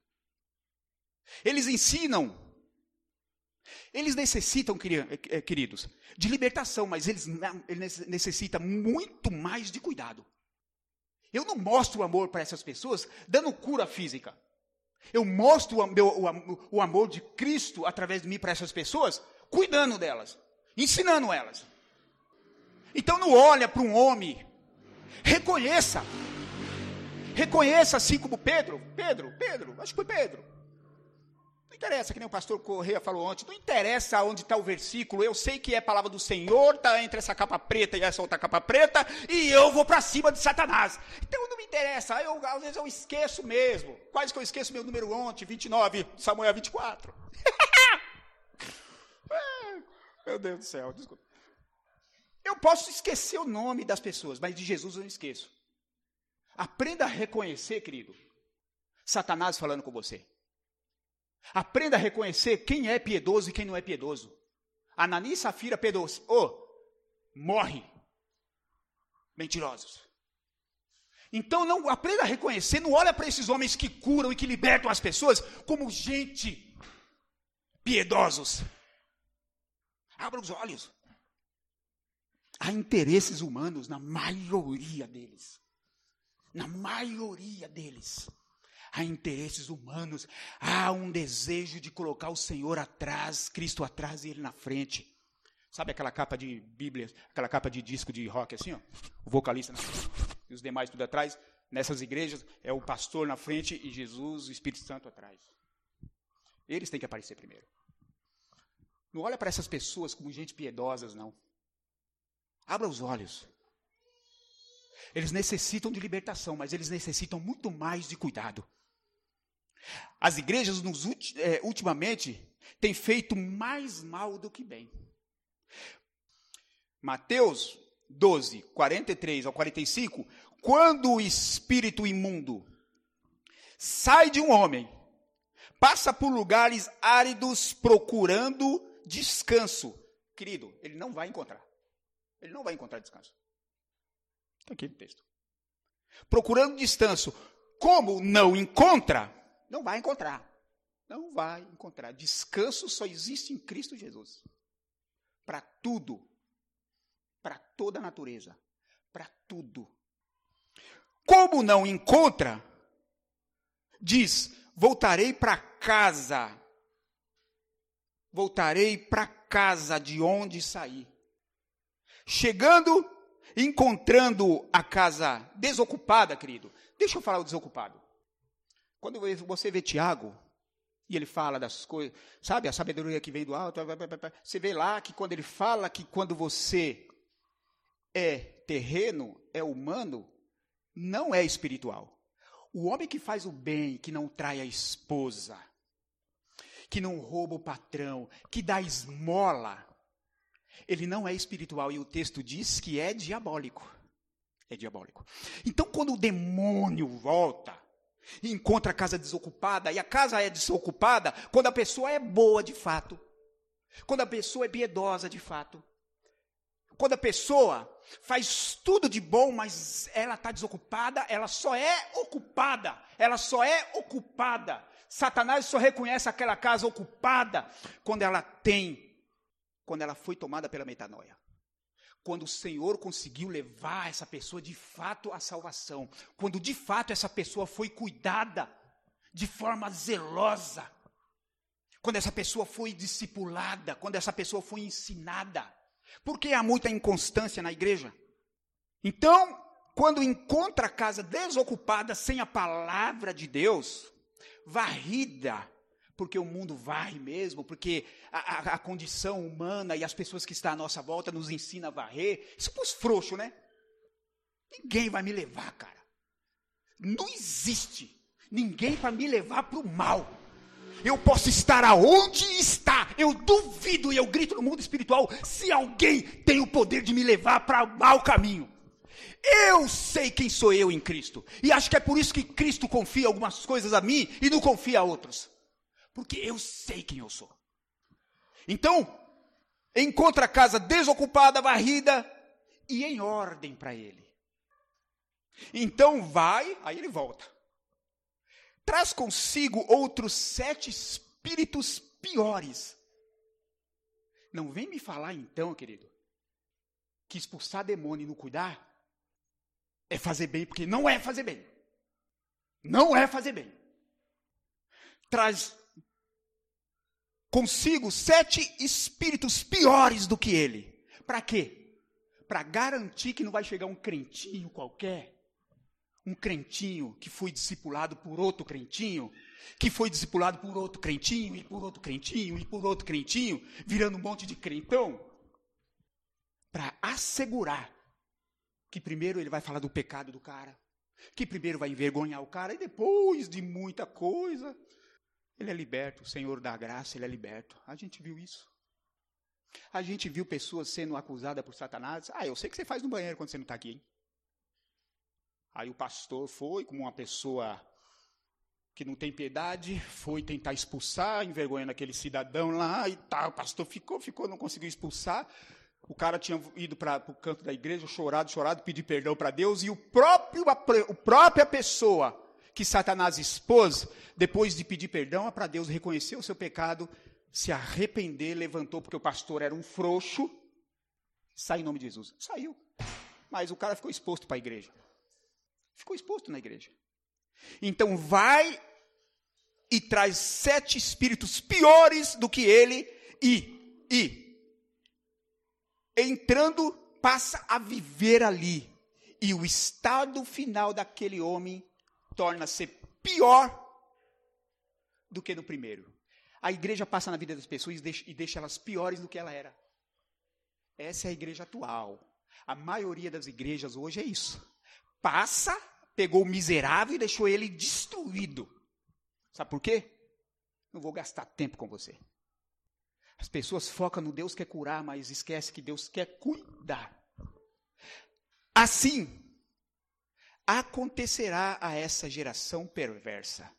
Eles ensinam Eles necessitam, eh, queridos, de libertação, mas eles, eles necessitam muito mais de cuidado. Eu não mostro o amor para essas pessoas dando cura física. Eu mostro o, meu, o, o amor de Cristo através de mim para essas pessoas, cuidando delas, ensinando elas. Então não olha para um homem, reconheça. Reconheça assim como Pedro, Pedro, Pedro, acho que foi Pedro. Não interessa, que nem o pastor Correia falou ontem, não interessa onde está o versículo, eu sei que é a palavra do Senhor, está entre essa capa preta e essa outra capa preta, e eu vou para cima de Satanás. Então não me interessa, eu, às vezes eu esqueço mesmo. Quase que eu esqueço meu número ontem, 29, Samuel 24. meu Deus do céu, desculpa. Eu posso esquecer o nome das pessoas, mas de Jesus eu não esqueço. Aprenda a reconhecer, querido, Satanás falando com você. Aprenda a reconhecer quem é piedoso e quem não é piedoso. Anani e Safira piedoso. Oh, morre. Mentirosos. Então não aprenda a reconhecer, não olha para esses homens que curam e que libertam as pessoas como gente piedosos. Abra os olhos. Há interesses humanos na maioria deles. Na maioria deles há interesses humanos, há um desejo de colocar o Senhor atrás, Cristo atrás e Ele na frente. Sabe aquela capa de Bíblia, aquela capa de disco de rock assim, ó? O vocalista na frente e os demais tudo atrás. Nessas igrejas é o pastor na frente e Jesus, o Espírito Santo atrás. Eles têm que aparecer primeiro. Não olha para essas pessoas como gente piedosas, não. Abra os olhos. Eles necessitam de libertação, mas eles necessitam muito mais de cuidado. As igrejas, nos, é, ultimamente, têm feito mais mal do que bem. Mateus 12, 43 ao 45. Quando o espírito imundo sai de um homem, passa por lugares áridos procurando descanso. Querido, ele não vai encontrar. Ele não vai encontrar descanso. Está aqui texto. Procurando descanso. Como não encontra, não vai encontrar. Não vai encontrar. Descanso só existe em Cristo Jesus. Para tudo. Para toda a natureza. Para tudo. Como não encontra, diz: voltarei para casa. Voltarei para casa de onde saí. Chegando, encontrando a casa desocupada, querido. Deixa eu falar o desocupado. Quando você vê Tiago, e ele fala das coisas, sabe, a sabedoria que vem do alto, você vê lá que quando ele fala que quando você é terreno, é humano, não é espiritual. O homem que faz o bem, que não trai a esposa, que não rouba o patrão, que dá esmola, ele não é espiritual e o texto diz que é diabólico. É diabólico. Então, quando o demônio volta, e encontra a casa desocupada, e a casa é desocupada quando a pessoa é boa de fato, quando a pessoa é piedosa de fato, quando a pessoa faz tudo de bom, mas ela está desocupada, ela só é ocupada, ela só é ocupada. Satanás só reconhece aquela casa ocupada quando ela tem, quando ela foi tomada pela metanoia quando o Senhor conseguiu levar essa pessoa de fato à salvação, quando de fato essa pessoa foi cuidada de forma zelosa, quando essa pessoa foi discipulada, quando essa pessoa foi ensinada. Porque há muita inconstância na igreja. Então, quando encontra a casa desocupada sem a palavra de Deus, varrida porque o mundo varre mesmo, porque a, a, a, condição humana e as pessoas que estão à nossa volta nos ensina a varrer. Isso pros frouxo, né? Ninguém vai me levar, cara. Não existe ninguém para me levar para o mal. Eu posso estar aonde está. Eu duvido e eu grito no mundo espiritual se alguém tem o poder de me levar para o mau caminho. Eu sei quem sou eu em Cristo. E acho que é por isso que Cristo confia algumas coisas a mim e não confia a outros. Porque eu sei quem eu sou. Então, encontra a casa desocupada, varrida e em ordem para ele. Então vai, aí ele volta. Traz consigo outros sete espíritos piores. Não vem me falar então, querido, que expulsar demônio e não cuidar é fazer bem, porque não é fazer bem. Não é fazer bem. Traz consigo sete espíritos piores do que ele. Para quê? Para garantir que não vai chegar um crentinho qualquer, um crentinho que foi discipulado por outro crentinho, que foi discipulado por outro crentinho, e por outro crentinho, e por outro crentinho, virando um monte de crentão, para assegurar que primeiro ele vai falar do pecado do cara, que primeiro vai envergonhar o cara, e depois de muita coisa, ele é liberto, o Senhor da graça, ele é liberto. A gente viu isso. A gente viu pessoas sendo acusadas por Satanás. Ah, eu sei que você faz no banheiro quando você não está aqui. Hein? Aí o pastor foi, como uma pessoa que não tem piedade, foi tentar expulsar, envergonhando aquele cidadão lá e tal. O pastor ficou, ficou, não conseguiu expulsar. O cara tinha ido para o canto da igreja, chorado, chorado, pedir perdão para Deus, e o próprio, a, própria pessoa que Satanás expôs, depois de pedir perdão para Deus, reconhecer o seu pecado, se arrepender, levantou, porque o pastor era um frouxo, sai em nome de Jesus. Saiu. Mas o cara ficou exposto para a igreja. Ficou exposto na igreja. Então vai e traz sete espíritos piores do que ele e, e entrando, passa a viver ali. E o estado final daquele homem torna-se pior do que no primeiro. A igreja passa na vida das pessoas e deixa, elas piores do que ela era. Essa é a igreja atual. A maioria das igrejas hoje é isso. Passa, pegou o miserável e deixou ele destruído. Sabe por quê? Não vou gastar tempo com você. As pessoas focam no Deus quer curar, mas esquece que Deus quer cuidar. Assim, acontecerá a essa geração perversa.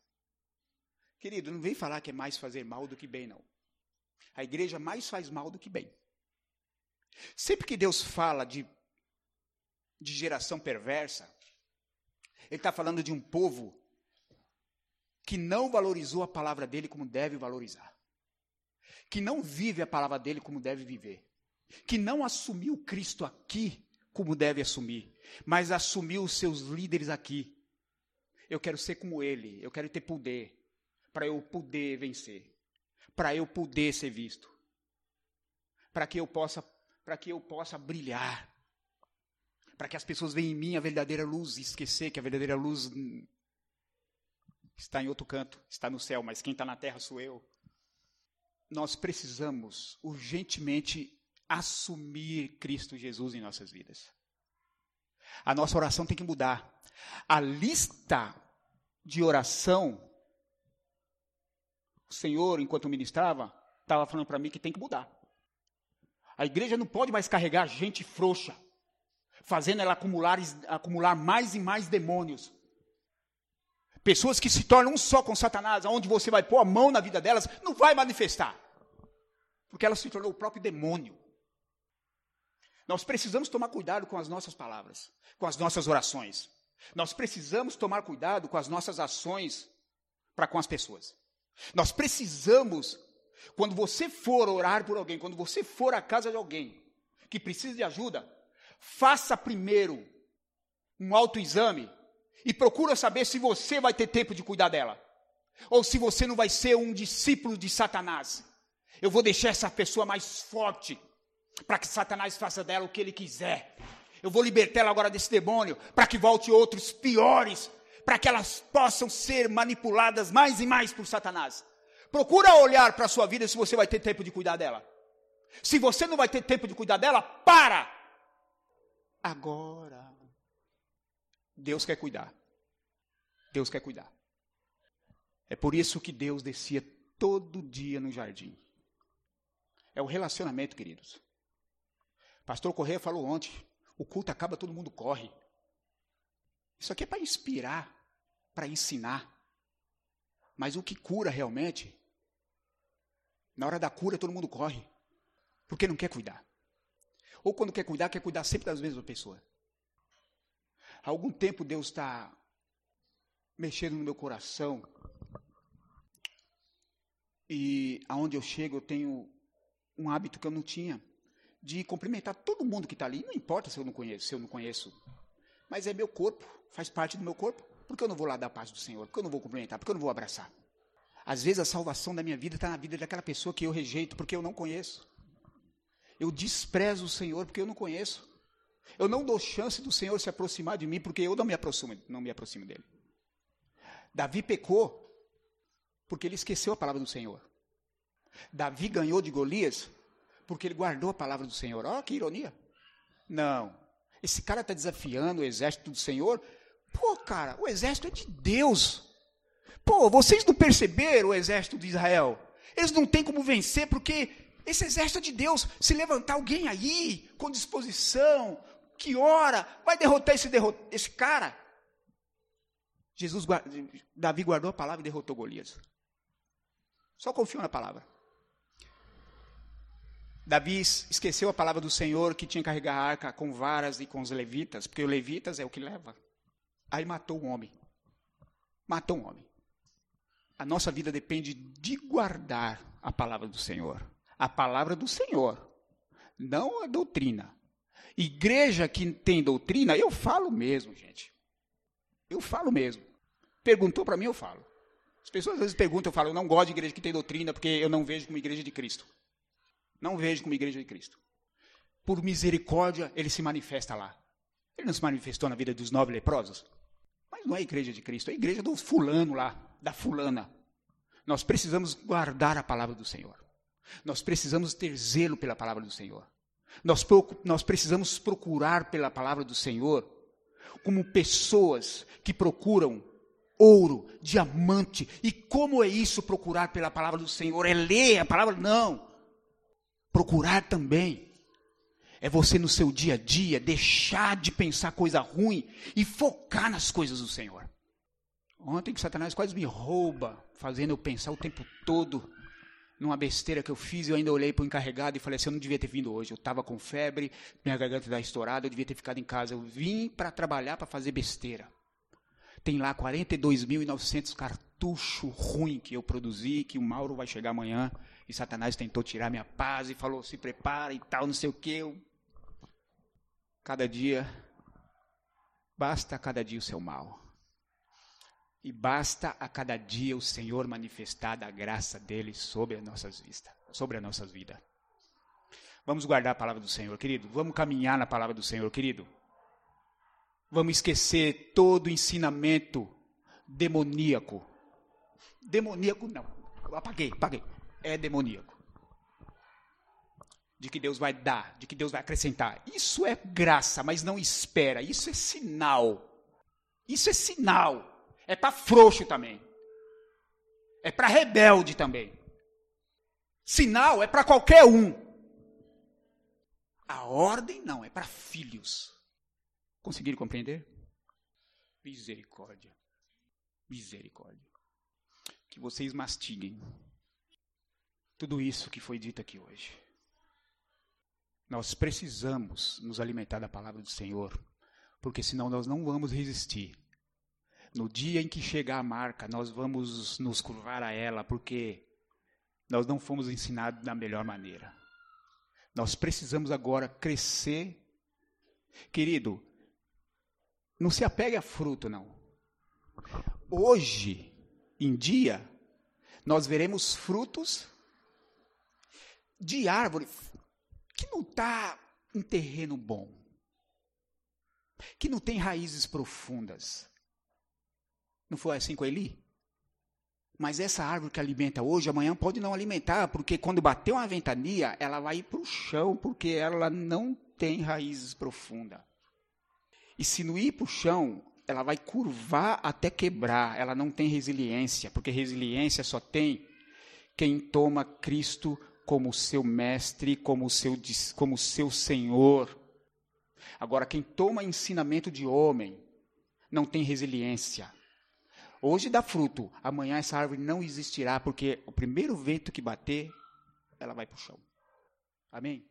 Querido, não vem falar que é mais fazer mal do que bem, não. A igreja mais faz mal do que bem. Sempre que Deus fala de, de geração perversa, Ele está falando de um povo que não valorizou a palavra dele como deve valorizar que não vive a palavra dele como deve viver, que não assumiu Cristo aqui como deve assumir, mas assumiu os seus líderes aqui. Eu quero ser como ele, eu quero ter poder, para eu poder vencer, para eu poder ser visto, para que eu possa, para que eu possa brilhar, para que as pessoas vejam em mim a verdadeira luz e esquecer que a verdadeira luz está em outro canto, está no céu, mas quem está na terra sou eu. Nós precisamos urgentemente assumir Cristo Jesus em nossas vidas. A nossa oração tem que mudar. A lista de oração, o Senhor, enquanto ministrava, estava falando para mim que tem que mudar. A igreja não pode mais carregar gente frouxa, fazendo ela acumular, acumular mais e mais demônios. Pessoas que se tornam um só com Satanás, aonde você vai pôr a mão na vida delas, não vai manifestar. Porque ela se tornou o próprio demônio. Nós precisamos tomar cuidado com as nossas palavras, com as nossas orações. Nós precisamos tomar cuidado com as nossas ações para com as pessoas. Nós precisamos, quando você for orar por alguém, quando você for à casa de alguém que precisa de ajuda, faça primeiro um autoexame e procura saber se você vai ter tempo de cuidar dela. Ou se você não vai ser um discípulo de Satanás. Eu vou deixar essa pessoa mais forte para que Satanás faça dela o que ele quiser. Eu vou libertar ela agora desse demônio para que volte outros piores, para que elas possam ser manipuladas mais e mais por Satanás. Procura olhar para a sua vida se você vai ter tempo de cuidar dela. Se você não vai ter tempo de cuidar dela, para! Agora. Deus quer cuidar. Deus quer cuidar. É por isso que Deus descia todo dia no jardim. É o relacionamento, queridos. Pastor Correia falou ontem: o culto acaba, todo mundo corre. Isso aqui é para inspirar, para ensinar. Mas o que cura realmente, na hora da cura, todo mundo corre. Porque não quer cuidar. Ou quando quer cuidar, quer cuidar sempre das mesmas pessoas. Há algum tempo Deus está mexendo no meu coração. E aonde eu chego, eu tenho um hábito que eu não tinha de cumprimentar todo mundo que está ali. Não importa se eu não conheço, se eu não conheço. Mas é meu corpo, faz parte do meu corpo. Por que eu não vou lá dar a paz do Senhor? Por que eu não vou cumprimentar? Por que eu não vou abraçar? Às vezes a salvação da minha vida está na vida daquela pessoa que eu rejeito porque eu não conheço. Eu desprezo o Senhor porque eu não conheço. Eu não dou chance do Senhor se aproximar de mim porque eu não me aproximo, não me aproximo dele. Davi pecou porque ele esqueceu a palavra do Senhor. Davi ganhou de Golias porque ele guardou a palavra do Senhor. Olha que ironia. Não. Esse cara está desafiando o exército do Senhor. Pô, cara, o exército é de Deus. Pô, vocês não perceberam o exército de Israel? Eles não têm como vencer porque esse exército é de Deus. Se levantar alguém aí com disposição, que ora, vai derrotar esse, esse cara. Jesus, Davi guardou a palavra e derrotou Golias. Só confiou na palavra. Davi esqueceu a palavra do Senhor que tinha que carregar a arca com varas e com os levitas, porque os levitas é o que leva. Aí matou um homem. Matou um homem. A nossa vida depende de guardar a palavra do Senhor. A palavra do Senhor, não a doutrina. Igreja que tem doutrina, eu falo mesmo, gente. Eu falo mesmo. Perguntou para mim, eu falo. As pessoas às vezes perguntam, eu falo, eu não gosto de igreja que tem doutrina, porque eu não vejo como igreja de Cristo. Não vejo como igreja de Cristo. Por misericórdia, ele se manifesta lá. Ele não se manifestou na vida dos nove leprosos? Mas não é a igreja de Cristo, é a igreja do fulano lá, da fulana. Nós precisamos guardar a palavra do Senhor. Nós precisamos ter zelo pela palavra do Senhor. Nós, nós precisamos procurar pela palavra do Senhor como pessoas que procuram ouro, diamante. E como é isso procurar pela palavra do Senhor? É ler a palavra? Não. Procurar também é você no seu dia a dia deixar de pensar coisa ruim e focar nas coisas do Senhor. Ontem que Satanás quase me rouba, fazendo eu pensar o tempo todo numa besteira que eu fiz, eu ainda olhei para o encarregado e falei assim, eu não devia ter vindo hoje, eu estava com febre, minha garganta estava estourada, eu devia ter ficado em casa. Eu vim para trabalhar, para fazer besteira. Tem lá 42.900 cartuchos ruim que eu produzi, que o Mauro vai chegar amanhã, e Satanás tentou tirar minha paz e falou, se prepara e tal, não sei o que. Eu... Cada dia, basta cada dia o seu mal. E basta a cada dia o Senhor manifestar da graça dele sobre as nossas vistas, sobre as nossas vidas. Vamos guardar a palavra do Senhor, querido. Vamos caminhar na palavra do Senhor, querido. Vamos esquecer todo ensinamento demoníaco. Demoníaco não. Eu apaguei, apaguei. É demoníaco. De que Deus vai dar, de que Deus vai acrescentar. Isso é graça, mas não espera. Isso é sinal. Isso é sinal. É para frouxo também. É para rebelde também. Sinal é para qualquer um. A ordem não, é para filhos. Conseguiram compreender? Misericórdia. Misericórdia. Que vocês mastiguem tudo isso que foi dito aqui hoje. Nós precisamos nos alimentar da palavra do Senhor, porque senão nós não vamos resistir no dia em que chegar a marca, nós vamos nos curvar a ela, porque nós não fomos ensinados da melhor maneira. Nós precisamos agora crescer. Querido, não se apegue a fruto, não. Hoje, em dia, nós veremos frutos de árvore que não está em terreno bom, que não tem raízes profundas, não foi assim com Eli? Mas essa árvore que alimenta hoje, amanhã pode não alimentar, porque quando bater uma ventania, ela vai ir para o chão, porque ela não tem raízes profundas. E se não ir para o chão, ela vai curvar até quebrar, ela não tem resiliência, porque resiliência só tem quem toma Cristo como seu mestre, como seu, como seu Senhor. Agora, quem toma ensinamento de homem, não tem resiliência. Hoje dá fruto, amanhã essa árvore não existirá, porque o primeiro vento que bater, ela vai para o chão. Amém?